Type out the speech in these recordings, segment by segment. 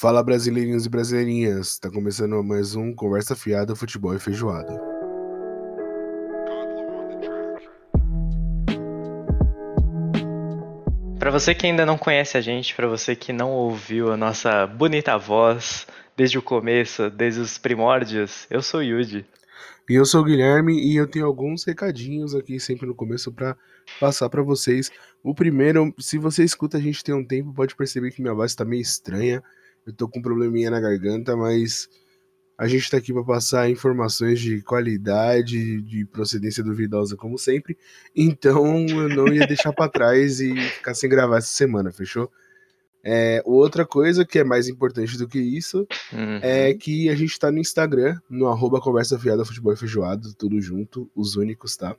Fala brasileirinhos e brasileirinhas, tá começando mais um Conversa Fiada, Futebol e Feijoada. Para você que ainda não conhece a gente, para você que não ouviu a nossa bonita voz desde o começo, desde os primórdios, eu sou o Yuji. E eu sou o Guilherme e eu tenho alguns recadinhos aqui sempre no começo para passar para vocês. O primeiro, se você escuta a gente tem um tempo, pode perceber que minha voz tá meio estranha. Eu tô com um probleminha na garganta, mas a gente está aqui para passar informações de qualidade, de procedência duvidosa, como sempre. Então eu não ia deixar para trás e ficar sem gravar essa semana, fechou? É, outra coisa que é mais importante do que isso uhum. é que a gente está no Instagram, no arroba Conversa Fiada Futebol e Feijoado, tudo junto, os únicos, tá?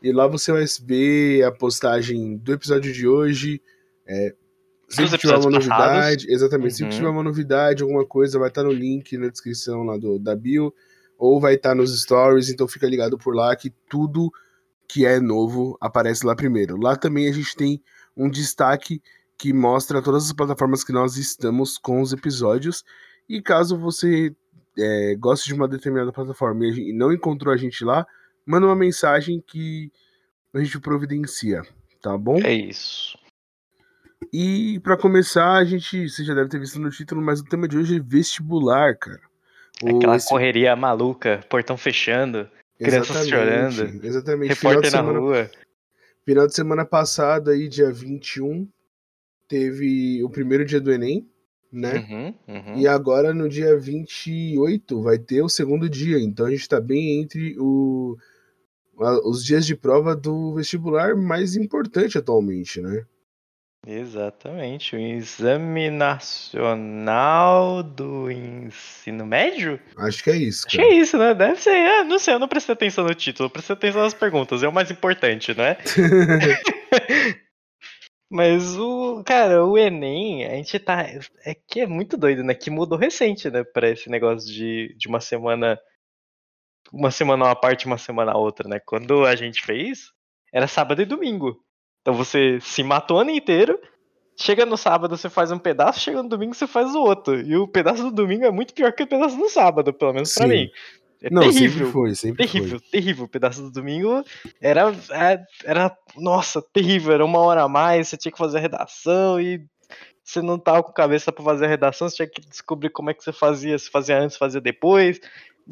E lá você vai ver a postagem do episódio de hoje, é, se tiver uma novidade, exatamente, uhum. se tiver uma novidade, alguma coisa, vai estar no link na descrição lá do, da bio, ou vai estar nos stories, então fica ligado por lá que tudo que é novo aparece lá primeiro. Lá também a gente tem um destaque que mostra todas as plataformas que nós estamos com os episódios, e caso você é, goste de uma determinada plataforma e não encontrou a gente lá, manda uma mensagem que a gente providencia, tá bom? É isso. E para começar, a gente, você já deve ter visto no título, mas o tema de hoje é vestibular, cara. Aquela esse... correria maluca, portão fechando, crianças chorando, exatamente. repórter na semana... rua. Final de semana passada, aí, dia 21, teve o primeiro dia do Enem, né? Uhum, uhum. E agora, no dia 28, vai ter o segundo dia. Então a gente tá bem entre o... os dias de prova do vestibular mais importante atualmente, né? Exatamente, o Exame Nacional do Ensino Médio? Acho que é isso. Cara. Acho que é isso, né? Deve ser. Ah, não sei, eu não prestei atenção no título, eu prestei atenção nas perguntas, é o mais importante, né? Mas o. Cara, o Enem, a gente tá. É que é muito doido, né? Que mudou recente, né? Pra esse negócio de, de uma semana. Uma semana uma parte, uma semana a outra, né? Quando a gente fez, era sábado e domingo. Então você se matou o ano inteiro, chega no sábado você faz um pedaço, chega no domingo você faz o outro. E o pedaço do domingo é muito pior que o pedaço do sábado, pelo menos para mim. É Não, terrível. Sempre foi, sempre terrível, foi. terrível. O pedaço do domingo era, é, era, nossa, terrível. Era uma hora a mais, você tinha que fazer a redação e você não tava com cabeça para fazer a redação, você tinha que descobrir como é que você fazia, se fazia antes, fazia depois.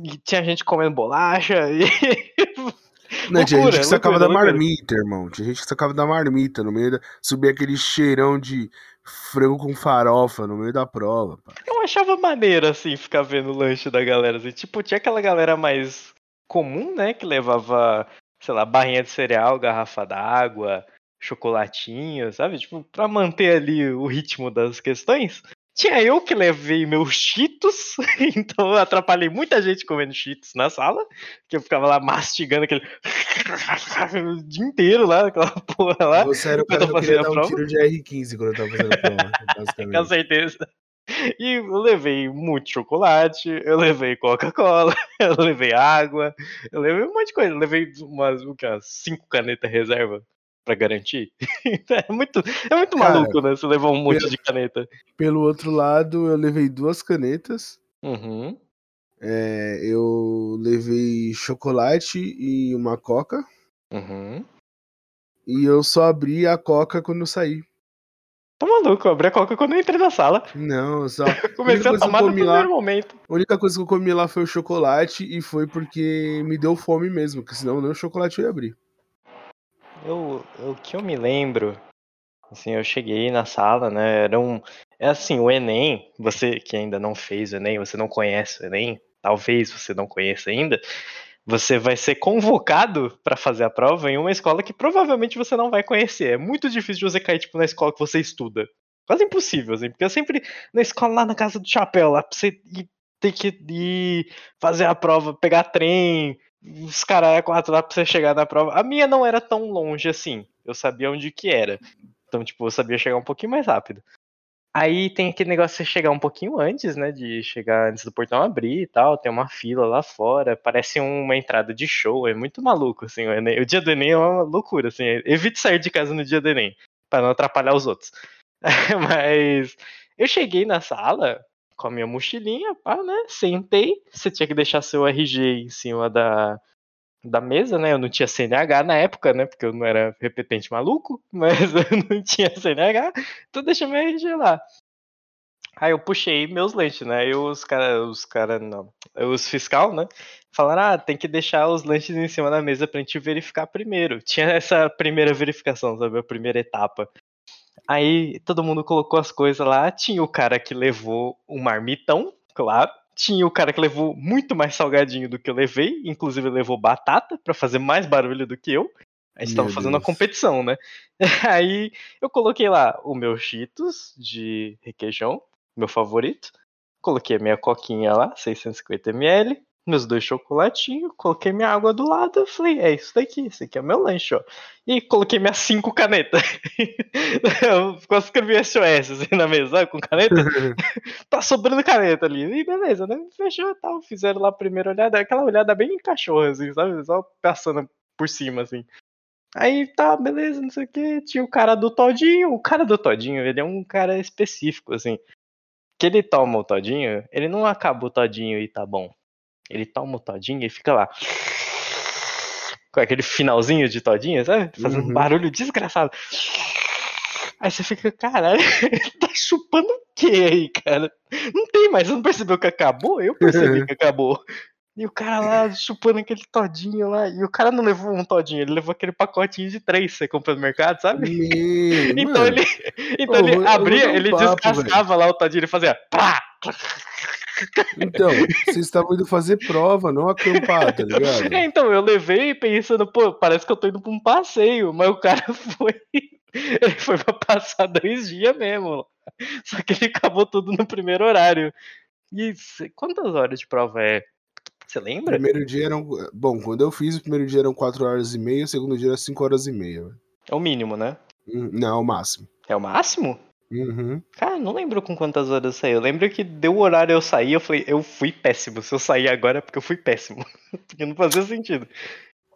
E tinha gente comendo bolacha e Não, tinha gente que sacava loucura, da marmita, irmão. Tinha gente que sacava da marmita no meio da. Subia aquele cheirão de frango com farofa no meio da prova. Pá. Eu achava maneiro, assim, ficar vendo o lanche da galera. Assim. Tipo, tinha aquela galera mais comum, né? Que levava, sei lá, barrinha de cereal, garrafa d'água, chocolatinho, sabe? Tipo, pra manter ali o ritmo das questões. Tinha eu que levei meus cheetos, então eu atrapalhei muita gente comendo cheetos na sala, que eu ficava lá mastigando aquele o dia inteiro lá, aquela porra lá. Você era o cara que queria dar um tiro de R15 quando eu tava fazendo a prova, basicamente. Com certeza. E eu levei muito chocolate, eu levei Coca-Cola, eu levei água, eu levei um monte de coisa. Eu levei umas, umas cinco canetas reserva para garantir. é muito, é muito Cara, maluco, né? Você levar um monte pelo, de caneta. Pelo outro lado, eu levei duas canetas. Uhum. É, eu levei chocolate e uma coca. Uhum. E eu só abri a coca quando eu saí. Tá maluco, eu abri a coca quando eu entrei na sala. Não, só. Comecei a tomar no primeiro lá, momento. A única coisa que eu comi lá foi o chocolate e foi porque me deu fome mesmo, porque senão nem o chocolate eu ia abrir. Eu, o que eu me lembro, assim, eu cheguei na sala, né? Era um. É assim, o Enem, você que ainda não fez o Enem, você não conhece o Enem, talvez você não conheça ainda, você vai ser convocado para fazer a prova em uma escola que provavelmente você não vai conhecer. É muito difícil você cair tipo, na escola que você estuda. Quase impossível, assim, porque é sempre na escola lá na casa do chapéu, lá pra você ir, ter que ir fazer a prova, pegar trem, os caras quatro lá pra você chegar na prova. A minha não era tão longe assim. Eu sabia onde que era. Então, tipo, eu sabia chegar um pouquinho mais rápido. Aí tem aquele negócio de você chegar um pouquinho antes, né? De chegar antes do portão abrir e tal. Tem uma fila lá fora. Parece uma entrada de show. É muito maluco, assim. O, Enem, o dia do Enem é uma loucura, assim. Evite sair de casa no dia do Enem. para não atrapalhar os outros. Mas Eu cheguei na sala com a minha mochilinha, pá, né? Sentei. Você tinha que deixar seu RG em cima da, da mesa, né? Eu não tinha CNH na época, né? Porque eu não era repetente maluco, mas eu não tinha CNH, então deixa meu RG lá. Aí eu puxei meus lanches, né? E os caras, os caras, não, os fiscal, né? Falaram, ah, tem que deixar os lanches em cima da mesa pra gente verificar primeiro. Tinha essa primeira verificação, sabe? A primeira etapa. Aí todo mundo colocou as coisas lá. Tinha o cara que levou um marmitão, claro. Tinha o cara que levou muito mais salgadinho do que eu levei, inclusive levou batata para fazer mais barulho do que eu. A gente tava fazendo uma competição, né? Aí eu coloquei lá o meu Cheetos de requeijão, meu favorito. Coloquei a minha coquinha lá, 650ml meus dois chocolatinhos, coloquei minha água do lado, falei, é isso daqui, esse aqui é meu lanche, ó. E coloquei minhas cinco canetas. eu quase escrevi SOS assim na mesa, com caneta. tá sobrando caneta ali. E beleza, né? Fechou tal. Fizeram lá a primeira olhada, aquela olhada bem cachorra, assim, sabe? Só passando por cima, assim. Aí tá, beleza, não sei o que. Tinha o cara do Todinho. O cara do Todinho, ele é um cara específico, assim. Que ele toma o Todinho, ele não acaba o Todinho e tá bom ele toma o todinho e fica lá. Com aquele finalzinho de todinho, sabe? Fazendo uhum. um barulho desgraçado. Aí você fica, caralho, tá chupando o que aí, cara? Não tem mais, você não percebeu que acabou? Eu percebi que acabou. E o cara lá chupando aquele todinho lá. E o cara não levou um todinho, ele levou aquele pacotinho de três que você compra no mercado, sabe? então mano. ele, então ele abria, ele papo, descascava lá o todinho, ele fazia pá! Então, vocês estavam indo fazer prova, não acampar, tá ligado? É, então, eu levei pensando, pô, parece que eu tô indo pra um passeio, mas o cara foi. Ele foi pra passar dois dias mesmo. Só que ele acabou tudo no primeiro horário. E quantas horas de prova é? Você lembra? Primeiro dia eram. Bom, quando eu fiz, o primeiro dia eram 4 horas e meia, o segundo dia era 5 horas e meia. É o mínimo, né? Hum, não, é o máximo. É o máximo? Uhum. Cara, não lembro com quantas horas eu saí. Eu lembro que deu o horário eu saí, eu falei, eu fui péssimo. Se eu sair agora é porque eu fui péssimo. porque não fazia sentido.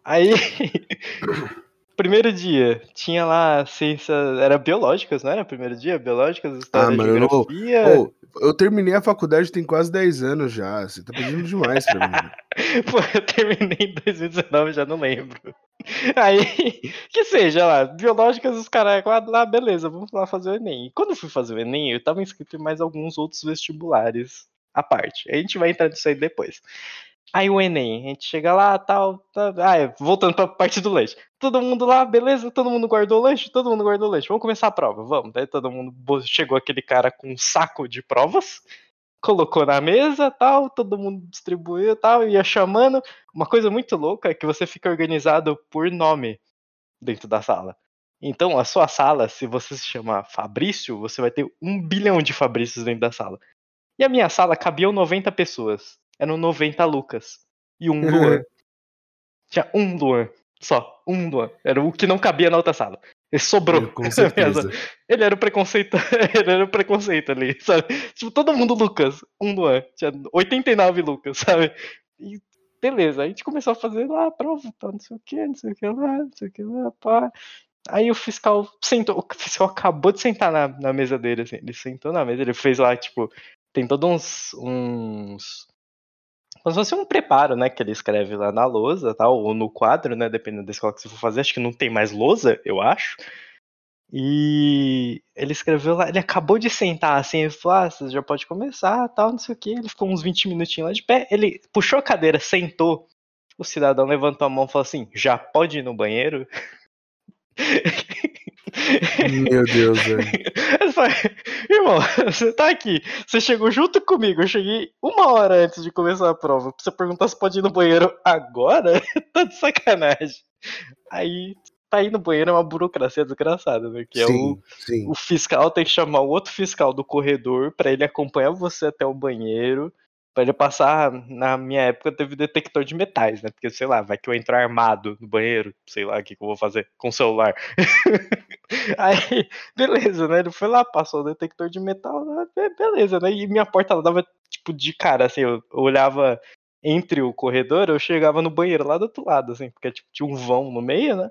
Aí, primeiro dia, tinha lá ciência. Era biológicas, não era? Primeiro dia? Biológicas, história, ah, mano, geografia. Eu, oh, eu terminei a faculdade tem quase 10 anos já. Você tá pedindo demais pra mim. Pô, eu terminei em 2019, já não lembro. Aí, que seja lá, biológicas, os caras lá, beleza, vamos lá fazer o Enem. E quando eu fui fazer o Enem, eu tava inscrito em mais alguns outros vestibulares à parte. A gente vai entrar nisso aí depois. Aí o Enem, a gente chega lá, tal, tal. Ah, é, voltando pra parte do lanche. Todo mundo lá, beleza, todo mundo guardou o lanche, todo mundo guardou o lanche. Vamos começar a prova, vamos. Daí todo mundo chegou aquele cara com um saco de provas colocou na mesa, tal, todo mundo distribuiu, tal, ia chamando. Uma coisa muito louca é que você fica organizado por nome dentro da sala. Então, a sua sala, se você se chamar Fabrício, você vai ter um bilhão de Fabrícios dentro da sala. E a minha sala cabiam 90 pessoas. Eram 90 Lucas. E um Luan. Tinha um Luan. Só. Um Luan. Era o que não cabia na outra sala. Ele sobrou. Com certeza. Ele era o preconceito. Ele era o preconceito ali, sabe? Tipo, todo mundo Lucas. Um ano. Tinha 89 Lucas, sabe? E beleza, a gente começou a fazer lá a prova, tá, não sei o que, não sei o que lá, não sei o que lá, pá. Aí o fiscal sentou, o fiscal acabou de sentar na, na mesa dele, assim, ele sentou na mesa, ele fez lá, tipo, tem todos uns, uns como se fosse um preparo, né, que ele escreve lá na lousa, tal, ou no quadro, né, dependendo da escola que você for fazer, acho que não tem mais lousa, eu acho. E ele escreveu lá, ele acabou de sentar assim, ele falou, ah, você já pode começar, tal, não sei o que. Ele ficou uns 20 minutinhos lá de pé, ele puxou a cadeira, sentou, o cidadão levantou a mão e falou assim, já pode ir no banheiro? Meu Deus, velho. Irmão, você tá aqui. Você chegou junto comigo. Eu cheguei uma hora antes de começar a prova. Pra você perguntar se pode ir no banheiro agora? tá de sacanagem. Aí, tá ir no banheiro é uma burocracia desgraçada, né? Que é sim, o, sim. o fiscal tem que chamar o outro fiscal do corredor para ele acompanhar você até o banheiro Ele passar, na minha época teve detector de metais, né? Porque, sei lá, vai que eu entro armado no banheiro, sei lá o que, que eu vou fazer com o celular. Aí, beleza, né? Ele foi lá, passou o detector de metal, né? beleza, né? E minha porta ela dava, tipo, de cara, assim, eu, eu olhava entre o corredor, eu chegava no banheiro lá do outro lado, assim, porque tipo, tinha um vão no meio, né?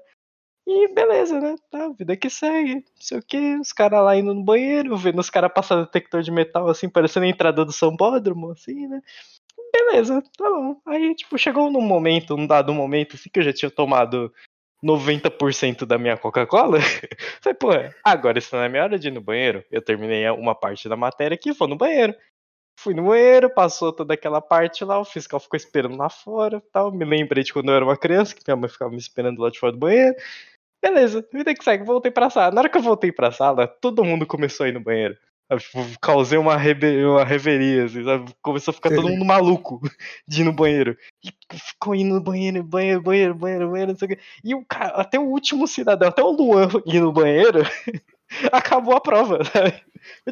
E beleza, né? Tá, vida que segue. Não sei o que. Os caras lá indo no banheiro, vendo os caras passando detector de metal, assim, parecendo a entrada do Sambódromo, assim, né? Beleza, tá bom. Aí, tipo, chegou num momento, num dado momento, assim, que eu já tinha tomado 90% da minha Coca-Cola. Falei, pô, agora está na minha hora de ir no banheiro. Eu terminei uma parte da matéria aqui, vou no banheiro. Fui no banheiro, passou toda aquela parte lá, o fiscal ficou esperando lá fora tal. Me lembrei de quando eu era uma criança, que minha mãe ficava me esperando lá de fora do banheiro. Beleza, vida que segue, voltei pra sala. Na hora que eu voltei pra sala, todo mundo começou a ir no banheiro. Eu, tipo, causei uma, rebe uma reveria, assim, sabe? Começou a ficar todo mundo maluco de ir no banheiro. E ficou indo no banheiro, banheiro, banheiro, banheiro, banheiro, não sei o quê. E o cara, até o último cidadão, até o Luan ir no banheiro, acabou a prova, sabe?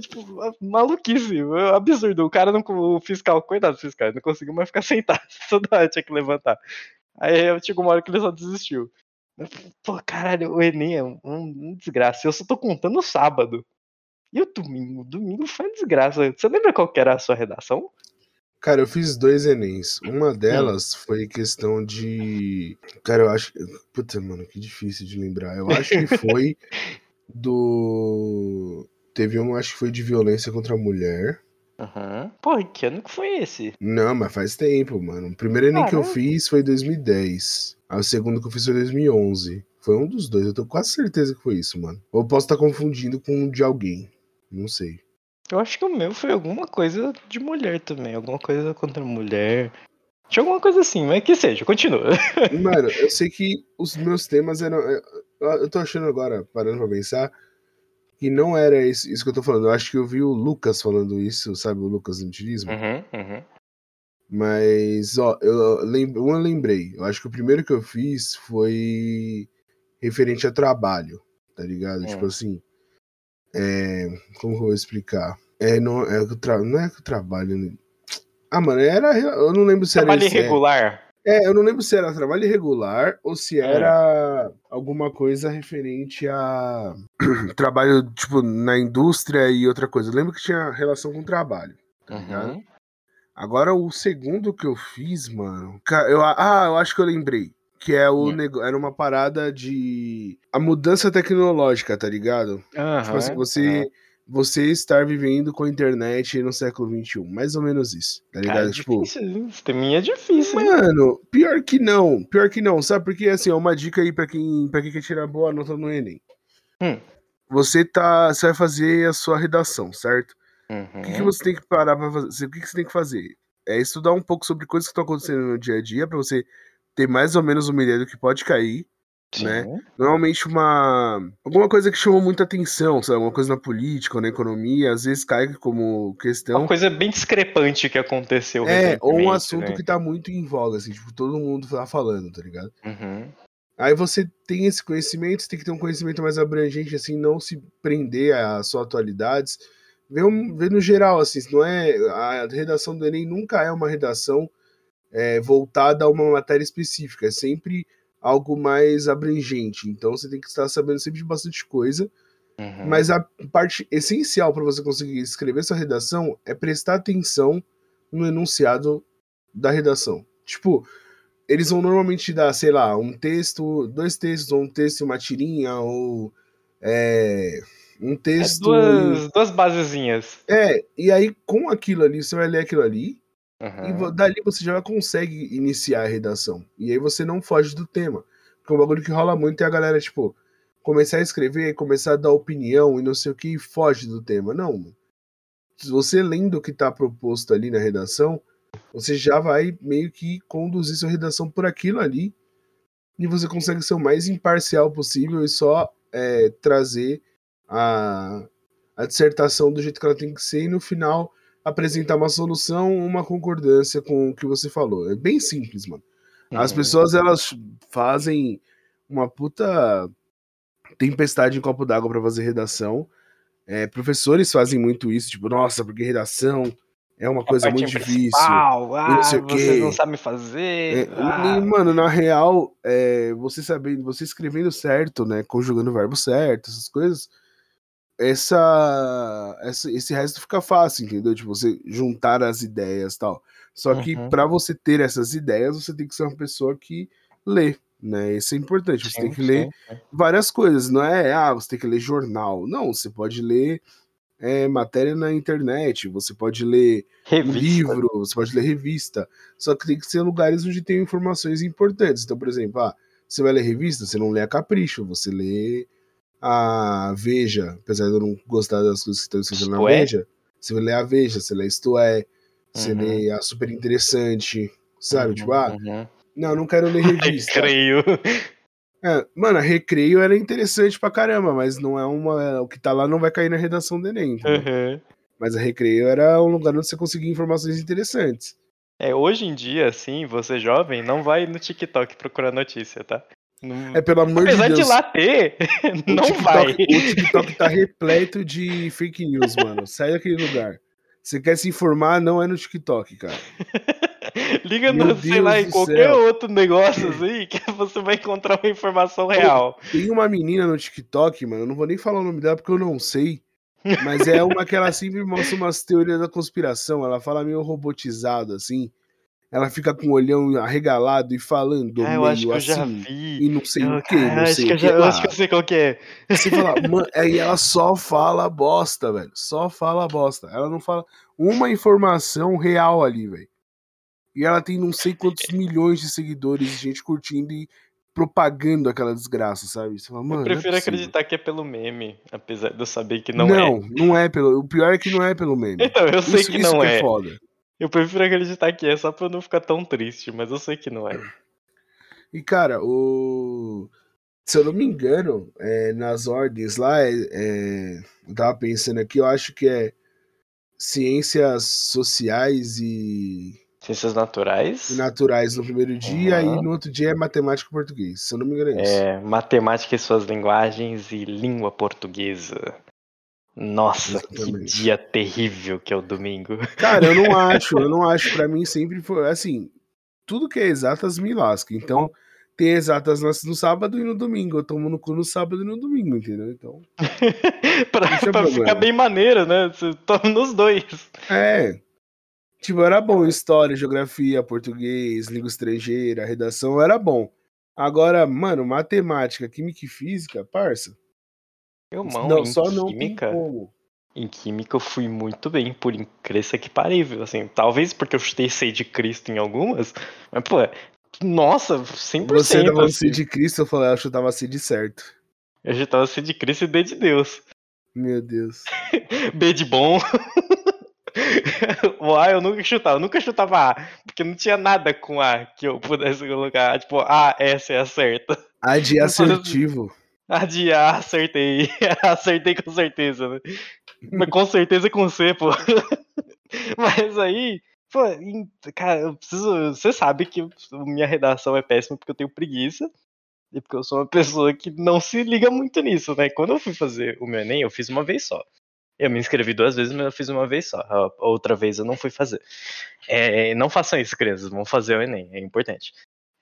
Tipo, maluquice, absurdo. O cara não, o fiscal, coitado do fiscal, não conseguiu mais ficar sentado, toda hora tinha que levantar. Aí chegou uma hora que ele só desistiu. Pô, caralho, o Enem é um, um desgraça. Eu só tô contando sábado. E o domingo? Domingo foi desgraça. Você lembra qual que era a sua redação? Cara, eu fiz dois Enems. Uma delas hum. foi questão de. Cara, eu acho. Puta, mano, que difícil de lembrar. Eu acho que foi do. Teve um, acho que foi de violência contra a mulher. Aham. Uhum. Porra, que ano que foi esse? Não, mas faz tempo, mano. O primeiro Enem que eu fiz foi em 2010. Aí o segundo que eu fiz foi em 2011. Foi um dos dois, eu tenho quase certeza que foi isso, mano. Ou posso estar confundindo com um de alguém. Não sei. Eu acho que o meu foi alguma coisa de mulher também. Alguma coisa contra mulher. Tinha alguma coisa assim, mas que seja, continua. Mano, eu sei que os meus temas eram. É, eu tô achando agora, parando pra pensar, que não era isso, isso que eu tô falando. Eu acho que eu vi o Lucas falando isso, sabe, o Lucas do Utilismo? Uhum, uhum. Mas, ó, eu, lembro, eu lembrei. Eu acho que o primeiro que eu fiz foi referente a trabalho, tá ligado? Tipo hum. assim. É, como que eu vou explicar? É, não, é, não é que o trabalho. Né? Ah, mano, era. Eu não lembro se trabalho era. Trabalho irregular? É, eu não lembro se era trabalho irregular ou se é. era é. alguma coisa referente a trabalho, tipo, na indústria e outra coisa. Eu lembro que tinha relação com trabalho. Tá uhum. Agora, o segundo que eu fiz, mano. Eu, ah, eu acho que eu lembrei. Que é o nego... era uma parada de. A mudança tecnológica, tá ligado? Uhum, tipo assim, você. Uhum. Você estar vivendo com a internet no século XXI. Mais ou menos isso, tá ligado? Cara, é tipo, difícil, Isso também é difícil. Mano, pior que não. Pior que não. Sabe porque, assim, é uma dica aí pra quem, pra quem quer tirar boa nota no Enem. Hum. Você tá. Você vai fazer a sua redação, certo? Uhum. O que, que, você tem que parar pra fazer? O que, que você tem que fazer? É estudar um pouco sobre coisas que estão acontecendo no dia a dia pra você ter mais ou menos uma ideia do que pode cair, né? Normalmente uma alguma coisa que chamou muita atenção, sabe? Alguma coisa na política ou na economia, às vezes cai como questão. Uma coisa bem discrepante que aconteceu. É, ou um assunto né? que tá muito em voga, assim, tipo, todo mundo tá falando, tá ligado? Uhum. Aí você tem esse conhecimento, você tem que ter um conhecimento mais abrangente, assim, não se prender a só atualidades. Ver, um, ver no geral, assim, não é. A redação do Enem nunca é uma redação é, voltada a uma matéria específica, é sempre algo mais abrangente. Então você tem que estar sabendo sempre de bastante coisa. Uhum. Mas a parte essencial para você conseguir escrever sua redação é prestar atenção no enunciado da redação. Tipo, eles vão normalmente dar, sei lá, um texto, dois textos, ou um texto e uma tirinha, ou é, um é texto. É duas, duas basezinhas. É, e aí com aquilo ali, você vai ler aquilo ali, Uhum. E dali você já consegue iniciar a redação. E aí você não foge do tema. Porque um bagulho que rola muito é a galera, tipo, começar a escrever, começar a dar opinião e não sei o que, e foge do tema. Não, Se você lendo o que está proposto ali na redação, você já vai meio que conduzir sua redação por aquilo ali. E você consegue ser o mais imparcial possível e só é, trazer a, a dissertação do jeito que ela tem que ser. E no final apresentar uma solução, uma concordância com o que você falou. É bem simples, mano. As uhum. pessoas elas fazem uma puta tempestade em copo d'água para fazer redação. É, professores fazem muito isso, tipo, nossa, porque redação é uma coisa muito difícil. Ah, não sei você não sabe fazer. É, ah. mano, na real, é, você sabendo, você escrevendo certo, né, conjugando o verbo certo, essas coisas, essa, essa, esse resto fica fácil, entendeu? Tipo, você juntar as ideias tal. Só que uhum. para você ter essas ideias, você tem que ser uma pessoa que lê, Né? Isso é importante. Você Sim, tem que ler sim, sim. várias coisas. Não é, ah, você tem que ler jornal. Não, você pode ler é, matéria na internet, você pode ler Revista. livro, você pode ler revista. Só que tem que ser lugares onde tem informações importantes. Então, por exemplo, ah, você vai ler revista, você não lê a Capricho, você lê a Veja, apesar de eu não gostar das coisas que estão escritas na é? Veja, você vai ler a Veja, você lê Isto É, você Uhum. lê a Super Interessante, sabe? Uhum, Tipo, ah, uhum. não, eu não quero ler revista. Recreio. É, mano, a Recreio era interessante pra caramba, mas não é uma. O que tá lá não vai cair na redação do Enem? Uhum. Mas a Recreio era um lugar onde você conseguia informações interessantes. É, hoje em dia, assim, você jovem, não vai no TikTok procurar notícia, tá? Não- É, pelo amor de Apesar de, Deus. lá ter, não TikTok, vai. O TikTok tá repleto de fake news, mano. Sai daquele lugar. Você quer se informar, não é no TikTok, cara. Liga Meu no, sei lá, em qualquer céu. outro negócio assim, que você vai encontrar uma informação real. Tem uma menina no TikTok, mano. Eu não vou nem falar o nome dela porque eu não sei. Mas é uma que ela sempre mostra umas teorias da conspiração. Ela fala meio robotizado, assim. Ela fica com o olhão arregalado e falando Ah, eu meio acho que eu já assim. vi. E não sei Eu, o que, não acho sei que o eu, que já, eu acho que eu sei qual que é. Você fala, mano, aí ela só fala bosta, velho. Só fala bosta. Ela não fala uma informação real ali, velho. E ela tem não sei quantos milhões de seguidores, de gente curtindo e propagando aquela desgraça, sabe? Você fala, mano. Eu não é prefiro possível. acreditar que é pelo meme, apesar de eu saber que não, Não, é. não, é pelo. O pior é que não é pelo meme. Então, eu sei isso, que isso não que é. é foda. Eu prefiro acreditar que é só pra eu não ficar tão triste, mas eu sei que não é. E, cara, o. Se eu não me engano, é, nas ordens lá, é, é, eu tava pensando aqui, eu acho que é ciências sociais e, Ciências e naturais. naturais no primeiro dia Uhum. e no outro dia é matemática e português. Se eu não me engano, é isso. É, matemática e suas linguagens e língua portuguesa. Nossa, que Exatamente. dia terrível que é o domingo. Cara, eu não acho, eu não acho. Pra mim sempre foi assim: tudo que é exatas me lasca. Então, tem exatas no no sábado e no domingo. Eu tomo no cu no sábado e no domingo, entendeu? Então. pra tinha pra ficar bem maneiro, né? Você toma nos dois. É. Tipo, era bom história, geografia, português, língua estrangeira, redação, era bom. Agora, mano, matemática, química e física, parça. Eu, mão, não, em só não química, como. em química eu fui muito bem, por incrível que parível, assim, talvez porque eu chutei C de Cristo em algumas, mas pô, nossa, 100%, Você dava assim. De Cristo, eu falei, eu chutava de certo. Eu já tava C de Cristo e D de Deus. Meu Deus. B de bom. o A eu nunca chutava, eu nunca chutava A, porque não tinha nada com A que eu pudesse colocar, tipo, A, essa é a certa. A de Não assertivo. A de A, acertei. acertei com certeza, né? Mas com certeza com C, pô. Mas aí, pô, cara, eu preciso. Você sabe que minha redação é péssima porque eu tenho preguiça. E porque eu sou uma pessoa que não se liga muito nisso, né? Quando eu fui fazer o meu Enem, eu fiz uma vez só. Eu me inscrevi duas vezes, mas eu fiz uma vez só. A outra vez eu não fui fazer. É, não façam isso, crianças. Vão fazer o Enem, é importante.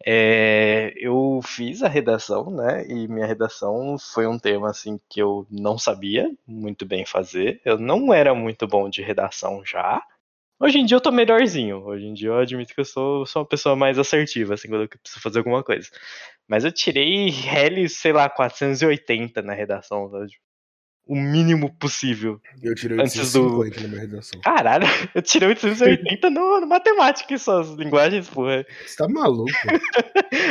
É, eu fiz a redação, né? E minha redação foi um tema assim que eu não sabia muito bem fazer. Eu não era muito bom de redação já. Hoje em dia eu tô melhorzinho. Hoje em dia eu admito que eu sou, sou uma pessoa mais assertiva, assim, quando eu preciso fazer alguma coisa. Mas eu tirei L, sei lá, 480 na redação, sabe? O mínimo possível. Eu tirei Antes do- 850 na minha redação. Caralho, eu tirei 880 no, no matemática e suas linguagens, porra. Você tá maluco?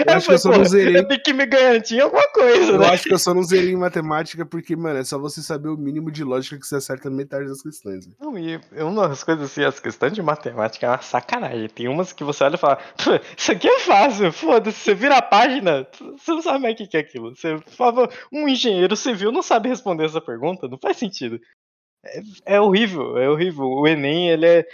Eu acho que eu só não zerei. Eu tenho que me garantir alguma coisa, Eu né? acho que eu só não zerei em matemática porque, mano, é só você saber o mínimo de lógica que você acerta metade das questões. né? Não, e uma das coisas assim, as questões de matemática é uma sacanagem. Tem umas que você olha e fala, "Pô, isso aqui é fácil, foda-se, você vira a página, você não sabe mais o que é aquilo. Você fala, um engenheiro civil não sabe responder essa pergunta, não faz sentido. É, é horrível, é horrível. O Enem, ele é.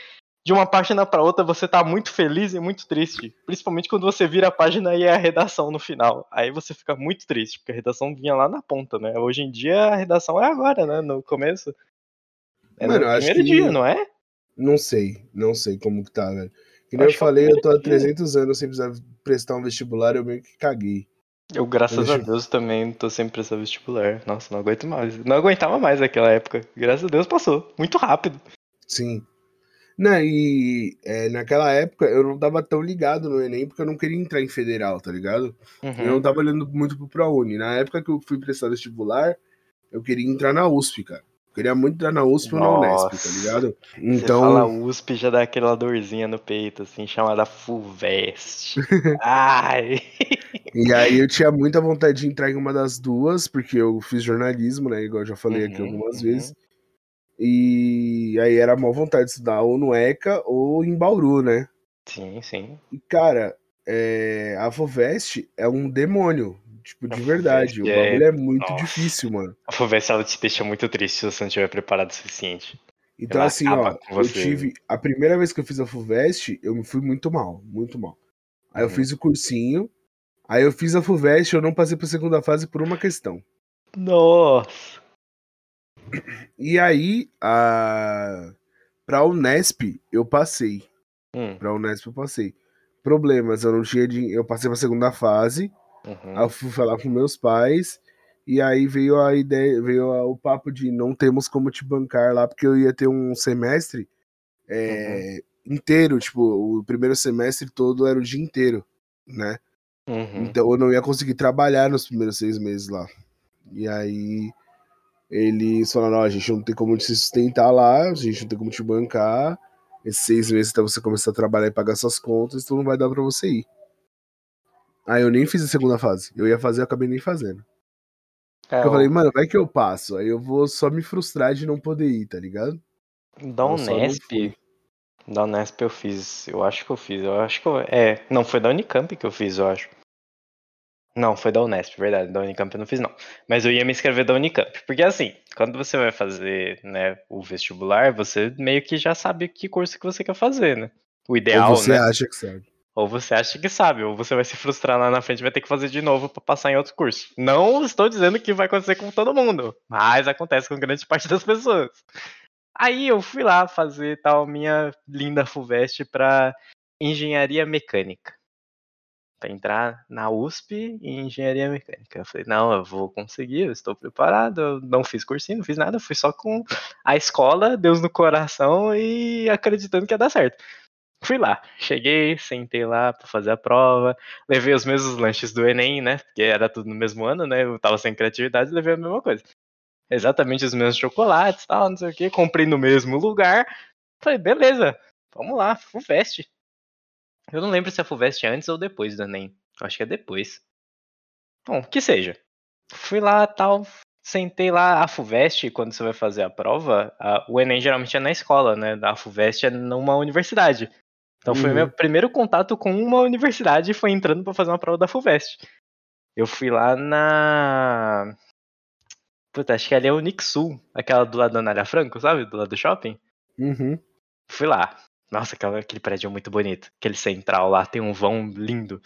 De uma página pra outra, você tá muito feliz e muito triste. Principalmente quando você vira a página e é a redação no final. Aí você fica muito triste, porque a redação vinha lá na ponta, né? Hoje em dia a redação é agora, né? No começo. É Mano, no primeiro que- dia, não é? Não sei, não sei como que tá, velho. Que nem eu que é falei, eu tô há primeiro dia. 300 anos sem precisar prestar um vestibular, eu meio que caguei. Eu, graças Deixa a eu- Deus, também tô sempre prestando vestibular. Nossa, não aguento mais. Não aguentava mais naquela época. Graças a Deus passou. Muito rápido. Sim. Não, e é, naquela época eu não tava tão ligado no Enem porque eu não queria entrar em federal, tá ligado? Uhum. Eu não tava olhando muito pro ProUni. Na época que eu fui prestar vestibular, eu queria entrar na USP, cara. Eu queria muito entrar na USP ou na Unesp, tá ligado? Então. Você fala USP já dá aquela dorzinha no peito, assim, chamada FUVEST. Ai! E aí eu tinha muita vontade de entrar em uma das duas, porque eu fiz jornalismo, né? Igual eu já falei uhum, aqui algumas uhum. vezes. E aí era mal vontade de estudar ou no ECA ou em Bauru, né? Sim, sim. E, cara, é... a Fovest é um demônio. Tipo, de verdade. O bagulho é, é muito Nossa. difícil, mano. A Fovest ela te deixa muito triste se você não estiver preparado o suficiente. Então, ela assim, ó, eu tive. A primeira vez que eu fiz a Fuvest, eu me fui muito mal, muito mal. Aí uhum. eu fiz o cursinho, aí eu fiz a Fuvest, eu não passei pra segunda fase por uma questão. Nossa! E aí, a... pra Unesp, eu passei. Hum. Pra Unesp, eu passei. Problemas, eu não tinha dinheiro. Eu passei pra segunda fase. Uhum. Aí eu fui falar com meus pais. E aí veio a ideia, veio o papo de não temos como te bancar lá, porque eu ia ter um semestre é, uhum. inteiro, tipo, o primeiro semestre todo era o dia inteiro, né? Uhum. Então eu não ia conseguir trabalhar nos primeiros seis meses lá. E aí eles falaram, a gente não tem como te sustentar lá, a gente não tem como te bancar. Esses seis meses até você começar a trabalhar e pagar suas contas, então não vai dar pra você ir. Aí eu nem fiz a segunda fase. Eu ia fazer, eu acabei nem fazendo. É, eu falei, mano, vai que eu passo. Aí eu vou só me frustrar de não poder ir, tá ligado? Da Unesp. Da Unesp eu fiz. Eu acho que eu fiz. Eu acho que eu. É, não, foi da Unicamp que eu fiz, eu acho. Não, foi da Unesp, verdade. Da Unicamp eu não fiz, não. Mas eu ia me inscrever da Unicamp. Porque assim, quando você vai fazer né, o vestibular, você meio que já sabe que curso que você quer fazer, né? O ideal, Ou você né? acha que sabe. Ou você acha que sabe, ou você vai se frustrar lá na frente e vai ter que fazer de novo para passar em outro curso. Não estou dizendo que vai acontecer com todo mundo, mas acontece com grande parte das pessoas. Aí eu fui lá fazer tal minha linda FUVEST para engenharia mecânica para entrar na USP em engenharia mecânica. Eu falei, não, eu vou conseguir, eu estou preparado. Eu não fiz cursinho, não fiz nada, fui só com a escola, Deus no coração e acreditando que ia dar certo. Fui lá, cheguei, sentei lá para fazer a prova, levei os mesmos lanches do Enem, né? Porque era tudo no mesmo ano, né? Eu tava sem criatividade, levei a mesma coisa. Exatamente os mesmos chocolates, tal, não sei o que, comprei no mesmo lugar. Falei, beleza, vamos lá, FUVEST. Eu não lembro se a FUVEST é antes ou depois do Enem. Eu acho que é depois. Bom, que seja. Fui lá, tal, sentei lá a FUVEST, quando você vai fazer a prova, a, o Enem geralmente é na escola, né? A FUVEST é numa universidade. Então foi uhum. meu primeiro contato com uma universidade foi entrando para fazer uma prova da FUVEST. Eu fui lá na. Puta, acho que ali é o Nixul, aquela do lado da Anália Franco, sabe? Do lado do shopping. Uhum. Fui lá. Nossa, aquele prédio é muito bonito. Aquele central lá tem um vão lindo.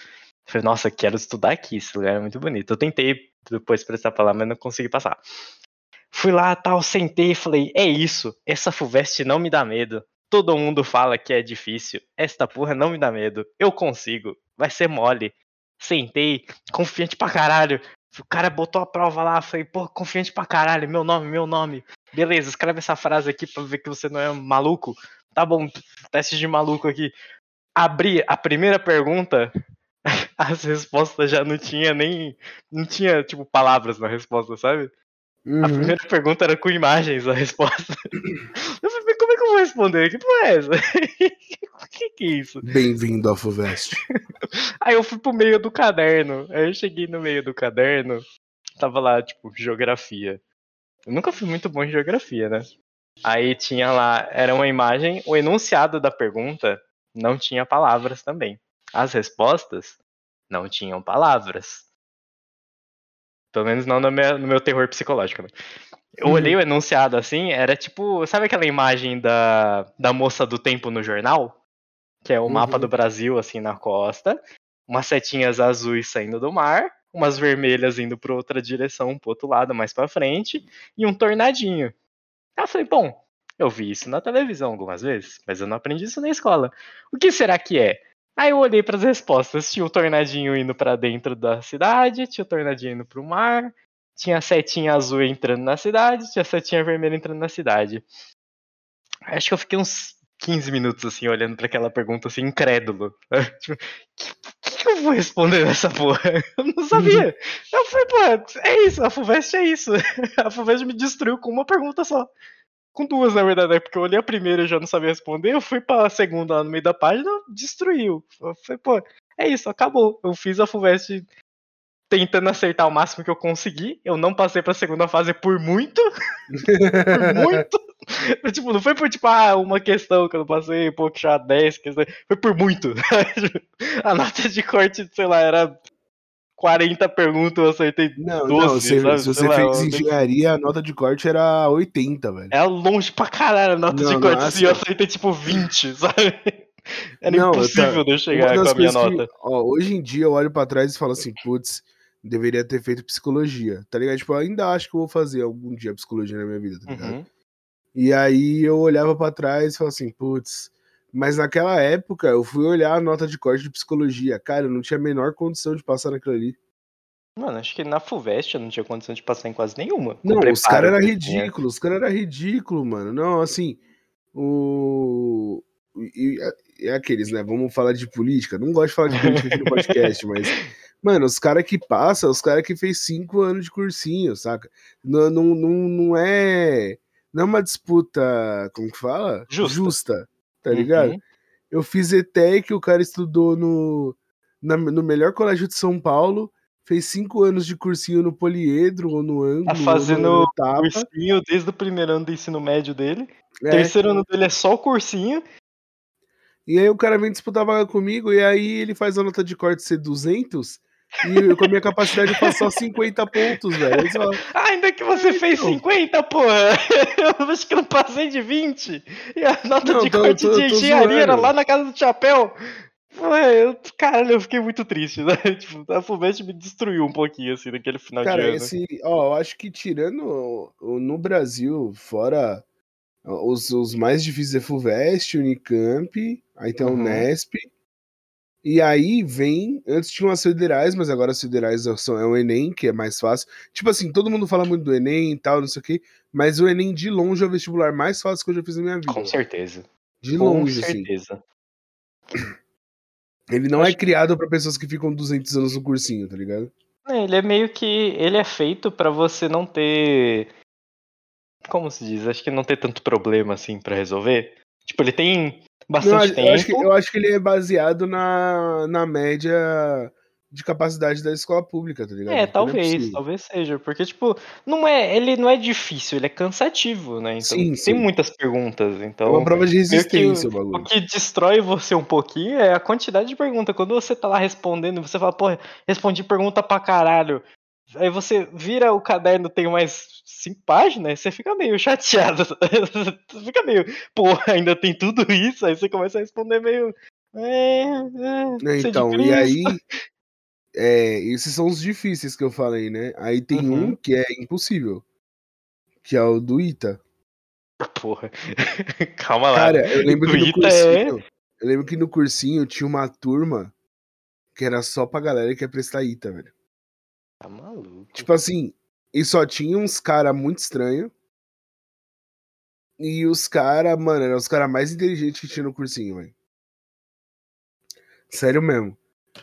falei, nossa, quero estudar aqui, esse lugar é muito bonito. Eu tentei depois prestar pra lá, mas não consegui passar. Fui lá, tal, sentei e falei, é isso, essa FUVEST não me dá medo. Todo mundo fala que é difícil. Esta porra não me dá medo. Eu consigo. Vai ser mole. Sentei, confiante pra caralho. O cara botou a prova lá, falei, pô, confiante pra caralho, meu nome, meu nome. Beleza, escreve essa frase aqui pra ver que você não é maluco. Tá bom, teste de maluco aqui. Abri a primeira pergunta, as respostas já não tinha nem. Não tinha, tipo, palavras na resposta, sabe? Uhum. A primeira pergunta era com imagens a resposta. Eu falei, vou responder? Que porra é essa? O que, que é isso? Bem-vindo ao FUVEST. Aí eu fui pro meio do caderno. Aí eu cheguei no meio do caderno. Tava lá, tipo, geografia. Eu nunca fui muito bom em geografia, né? Aí tinha lá, era uma imagem, o enunciado da pergunta não tinha palavras também. As respostas não tinham palavras. Pelo menos não no meu, no meu terror psicológico. Né? Eu uhum. olhei o enunciado assim, era tipo. Sabe aquela imagem da, da moça do tempo no jornal? Que é o uhum. mapa do Brasil, assim, na costa. Umas setinhas azuis saindo do mar. Umas vermelhas indo para outra direção, pro outro lado, mais para frente. E um tornadinho. Aí eu falei, bom, eu vi isso na televisão algumas vezes, mas eu não aprendi isso na escola. O que será que é? Aí eu olhei para as respostas. Tinha o tornadinho indo para dentro da cidade, tinha o tornadinho indo para o mar, tinha a setinha azul entrando na cidade, tinha a setinha vermelha entrando na cidade. Acho que eu fiquei uns 15 minutos, assim, olhando para aquela pergunta, assim, incrédulo. tipo, que, que eu vou responder nessa porra? Eu não sabia. eu falei, pô, é isso, a FUVEST é isso. A FUVEST me destruiu com uma pergunta só. Com duas, na verdade, né? Porque eu olhei a primeira e já não sabia responder, eu fui pra segunda lá no meio da página, destruiu. Falei, pô, é isso, acabou. Eu fiz a FUVEST tentando acertar o máximo que eu consegui. Eu não passei pra segunda fase por muito. por muito. tipo, não foi por tipo, ah, uma questão que eu não passei, pô, que já 10 questões. Foi por muito. a nota de corte, sei lá, era 40 perguntas, eu acertei não, 12, não, se, sabe? se você lá, fez engenharia, a nota de corte era 80, velho. Era longe pra caralho a nota não, de corte, assim, eu acertei tipo 20, sabe? Era não, impossível tá... de eu chegar com a minha nota. Que, ó, hoje em dia eu olho pra trás e falo assim, putz, deveria ter feito psicologia, tá ligado? Tipo, eu ainda acho que eu vou fazer algum dia psicologia na minha vida, tá ligado? Uhum. E aí eu olhava para trás e falava assim, putz, mas naquela época eu fui olhar a nota de corte de psicologia. Cara, eu não tinha a menor condição de passar naquilo ali. Mano, acho que na FUVEST eu não tinha condição de passar em quase nenhuma. Não, os caras eram ridículos, os caras eram ridículos, mano. Não, assim, o. E, e, aqueles, né? Vamos falar de política. Não gosto de falar de política aqui no podcast, mas Mano, os caras que passam, os caras que fez cinco anos de cursinho, saca? Não, não, não, não é. Não é uma disputa, como que fala? Justa. Justa tá ligado? Uhum. Eu fiz ETEC, o cara estudou no, na, no melhor colégio de São Paulo, fez cinco anos de cursinho no Poliedro ou no Ângulo. Tá fazendo cursinho desde o primeiro ano do ensino médio dele. É. Terceiro ano dele é só o cursinho. E aí o cara vem disputar vaga comigo, e aí ele faz a nota de corte ser 200, e com a minha capacidade de só 50 pontos, velho. Ah, ainda que você ah, fez então. 50, porra! Eu acho que eu não passei de 20. E a nota não, de tô, corte tô, de engenharia era lá na casa do chapéu. Ué, eu, caralho, eu fiquei muito triste, né? Tipo, a Fuvest me destruiu um pouquinho, assim, naquele final Cara, de ano. esse, ó, eu acho que tirando no Brasil, fora os, os mais difíceis é Fuvest, Unicamp, aí tem uhum. o Nesp, e aí vem, antes tinham as federais, mas agora as federais são, é o Enem, que é mais fácil. Tipo assim, todo mundo fala muito do Enem e tal, não sei o quê, mas o Enem de longe é o vestibular mais fácil que eu já fiz na minha vida. Com certeza. De longe, Com assim. certeza. Assim. Ele não é Acho... é criado para pessoas que ficam 200 anos no cursinho, tá ligado? É, ele é meio que. Ele é feito para você não ter. Como se diz? Acho que não ter tanto problema assim para resolver. Tipo, ele tem bastante não, tempo. Eu acho, que, eu acho que ele é baseado na, na média de capacidade da escola pública, tá ligado? É, talvez, é talvez seja, porque tipo, não é, ele não é difícil, ele é cansativo, né? Então sim, tem sim. muitas perguntas, então. É uma prova de resistência, o bagulho. O que destrói você um pouquinho é a quantidade de perguntas. Quando você tá lá respondendo, você fala, pô, respondi pergunta pra caralho. Aí você vira o caderno, tem mais cinco páginas, você fica meio chateado. você fica meio, pô, ainda tem tudo isso, aí você começa a responder meio. É, é, então, e aí. É, esses são os difíceis que eu falei, né? Aí tem uhum. um que é impossível. Que é o do Ita. Porra. Calma lá. Cara, eu lembro que no cursinho. É... Eu lembro que no cursinho tinha uma turma que era só pra galera que ia prestar Ita, velho. Tá maluco. Tipo assim, e só tinha uns cara muito estranho. E os cara, mano, eram os cara mais inteligentes que tinha no cursinho, velho. Sério mesmo.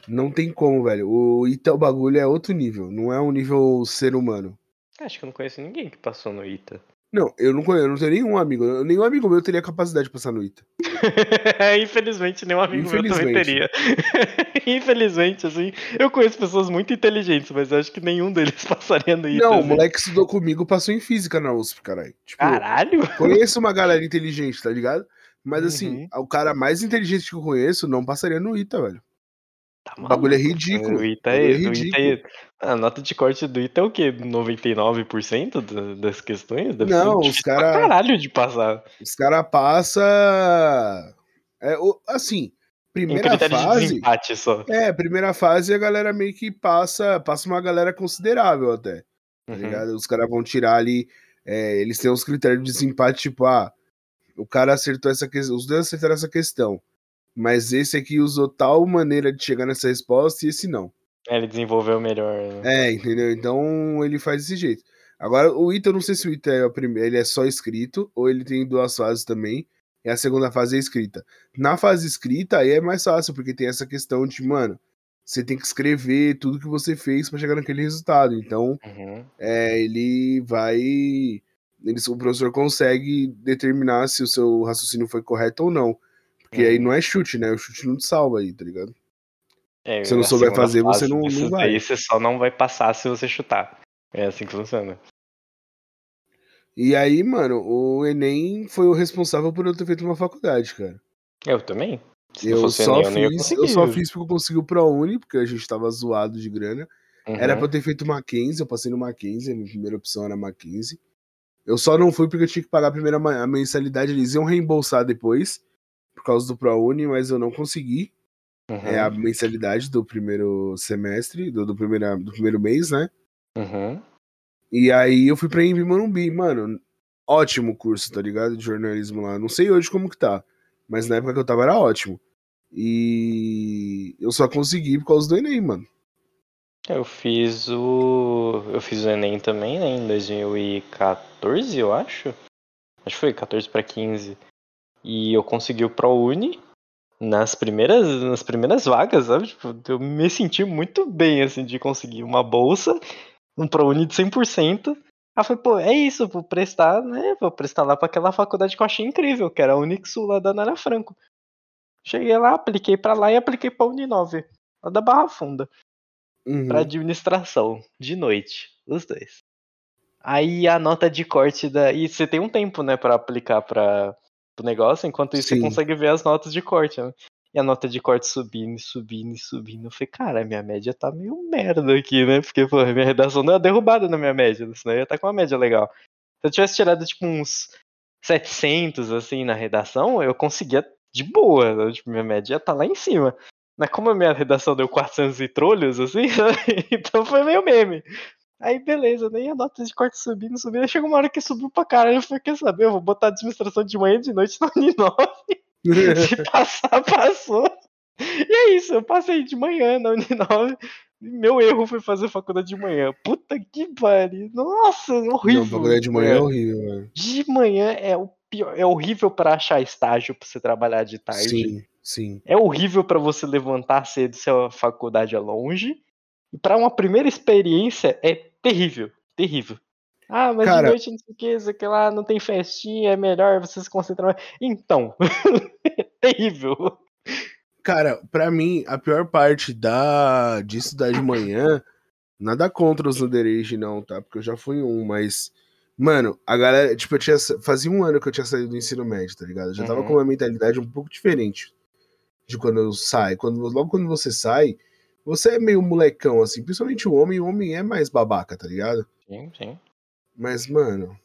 Não tem como, velho. O Ita, o bagulho é outro nível. Não é um nível ser humano. Acho que eu não conheço ninguém que passou no Ita. Não, eu não conheço, eu não tenho nenhum amigo. Nenhum amigo meu teria capacidade de passar no ITA. Infelizmente, nenhum amigo Infelizmente. meu também teria. Infelizmente, assim, eu conheço pessoas muito inteligentes, mas acho que nenhum deles passaria no ITA. Não, assim. o moleque que estudou comigo passou em física na USP, caralho. Tipo, caralho! Conheço uma galera inteligente, tá ligado? Mas assim, uhum. o cara mais inteligente que eu conheço não passaria no ITA, velho. Tá o bagulho é ridículo. O Ita é, é ridículo. Ita é, a nota de corte do Ita é o quê? 99% das questões? Deve Não, os caras. caralho de passar. Os caras passam. É, assim, primeira fase. De só. É, primeira fase a galera meio que passa. Passa uma galera considerável até. Tá uhum. Os caras vão tirar ali. É, eles têm uns critérios de desempate, tipo, ah, o cara acertou essa questão. Os dois acertaram essa questão mas esse aqui usou tal maneira de chegar nessa resposta e esse não. É, ele desenvolveu melhor. Né? É, entendeu? Então ele faz desse jeito. Agora, o Ita, eu não sei se o Ita é o primeiro, ele é só escrito, ou ele tem duas fases também. E a segunda fase é escrita. Na fase escrita, aí é mais fácil, porque tem essa questão de, mano, você tem que escrever tudo que você fez para chegar naquele resultado. Então, Uhum. é, ele vai. Ele, o professor consegue determinar se o seu raciocínio foi correto ou não. Porque aí Uhum. não é chute, né? O chute não te salva aí, tá ligado? É, Se não a souber segunda fazer, você não- não vai. daí você só não vai passar se você chutar. É assim que funciona. E aí, mano, o Enem foi o responsável por eu ter feito uma faculdade, cara. Eu também. Se não Eu só, Enem, eu não fiz, conseguir. eu só fiz porque eu consegui o ProUni, porque a gente tava zoado de grana. Era pra Uhum. eu ter feito Mackenzie, eu passei no Mackenzie, a minha primeira opção era Mackenzie. Eu só não fui porque eu tinha que pagar a primeira mensalidade, eles iam reembolsar depois, por causa do ProUni, mas eu não consegui. Uhum. É a mensalidade do primeiro semestre, do, do, primeira, do primeiro mês, né? Uhum. E aí eu fui pra Embi Morumbi, mano. Ótimo curso, tá ligado? De jornalismo lá. Não sei hoje como que tá, mas na época que eu tava era ótimo. E eu só consegui por causa do Enem, mano. Eu fiz o. Eu fiz o Enem também, né? Em 2014, eu acho. Acho que foi 14 pra 15. E eu consegui o ProUni nas primeiras, nas primeiras vagas, sabe? Tipo, eu me senti muito bem, assim, de conseguir uma bolsa, um ProUni de 100%. Aí falei, pô, é isso, vou prestar, né? Vou prestar lá pra aquela faculdade que eu achei incrível, que era a Unixul lá da Nara Franco. Cheguei lá, apliquei pra lá e apliquei pra Uninove, lá da Barra Funda Uhum. pra administração, de noite, os dois. Aí a nota de corte da. E você tem um tempo, né, pra aplicar pra, pro negócio, enquanto isso Sim. você consegue ver as notas de corte, né? E a nota de corte subindo, subindo, e subindo. Eu falei, cara, minha média tá meio merda aqui, né? Porque, pô, minha redação não é derrubada na minha média, senão eu ia estar com uma média legal. Se eu tivesse tirado, tipo, uns 700, assim, na redação, eu conseguia de boa, né? tipo, minha média ia tá lá em cima. Mas como a minha redação deu 400 e trolhos, assim, então foi meio meme. Aí beleza, nem a nota de corte subindo, subindo. Aí chegou uma hora que subiu pra caralho. Eu falei, quer saber? Eu vou botar administração de manhã e de noite na Uninove. Se passar, passou. E é isso, eu passei de manhã na Uninove. Meu erro foi fazer faculdade de manhã. Puta que pariu. Nossa, horrível. Não, faculdade de manhã é horrível, velho. De manhã é o pior. É horrível pra achar estágio pra você trabalhar de tarde. Sim, sim. É horrível pra você levantar cedo se a faculdade é longe. E pra uma primeira experiência é terrível, terrível. Ah, mas Cara- de noite não sei o que, sei que lá, não tem festinha, é melhor você se concentrar mais. Então, terrível. Cara, pra mim, a pior parte da de estudar de manhã, nada contra os underage, não, tá? Porque eu já fui um, mas. Mano, a galera, tipo, eu tinha. Fazia um ano que eu tinha saído do ensino médio, tá ligado? Eu já tava Uhum. com uma mentalidade um pouco diferente de quando eu saio. Quando, logo quando você sai, você é meio molecão, assim. Principalmente o homem, o homem é mais babaca, tá ligado? Sim, sim. Mas, mano.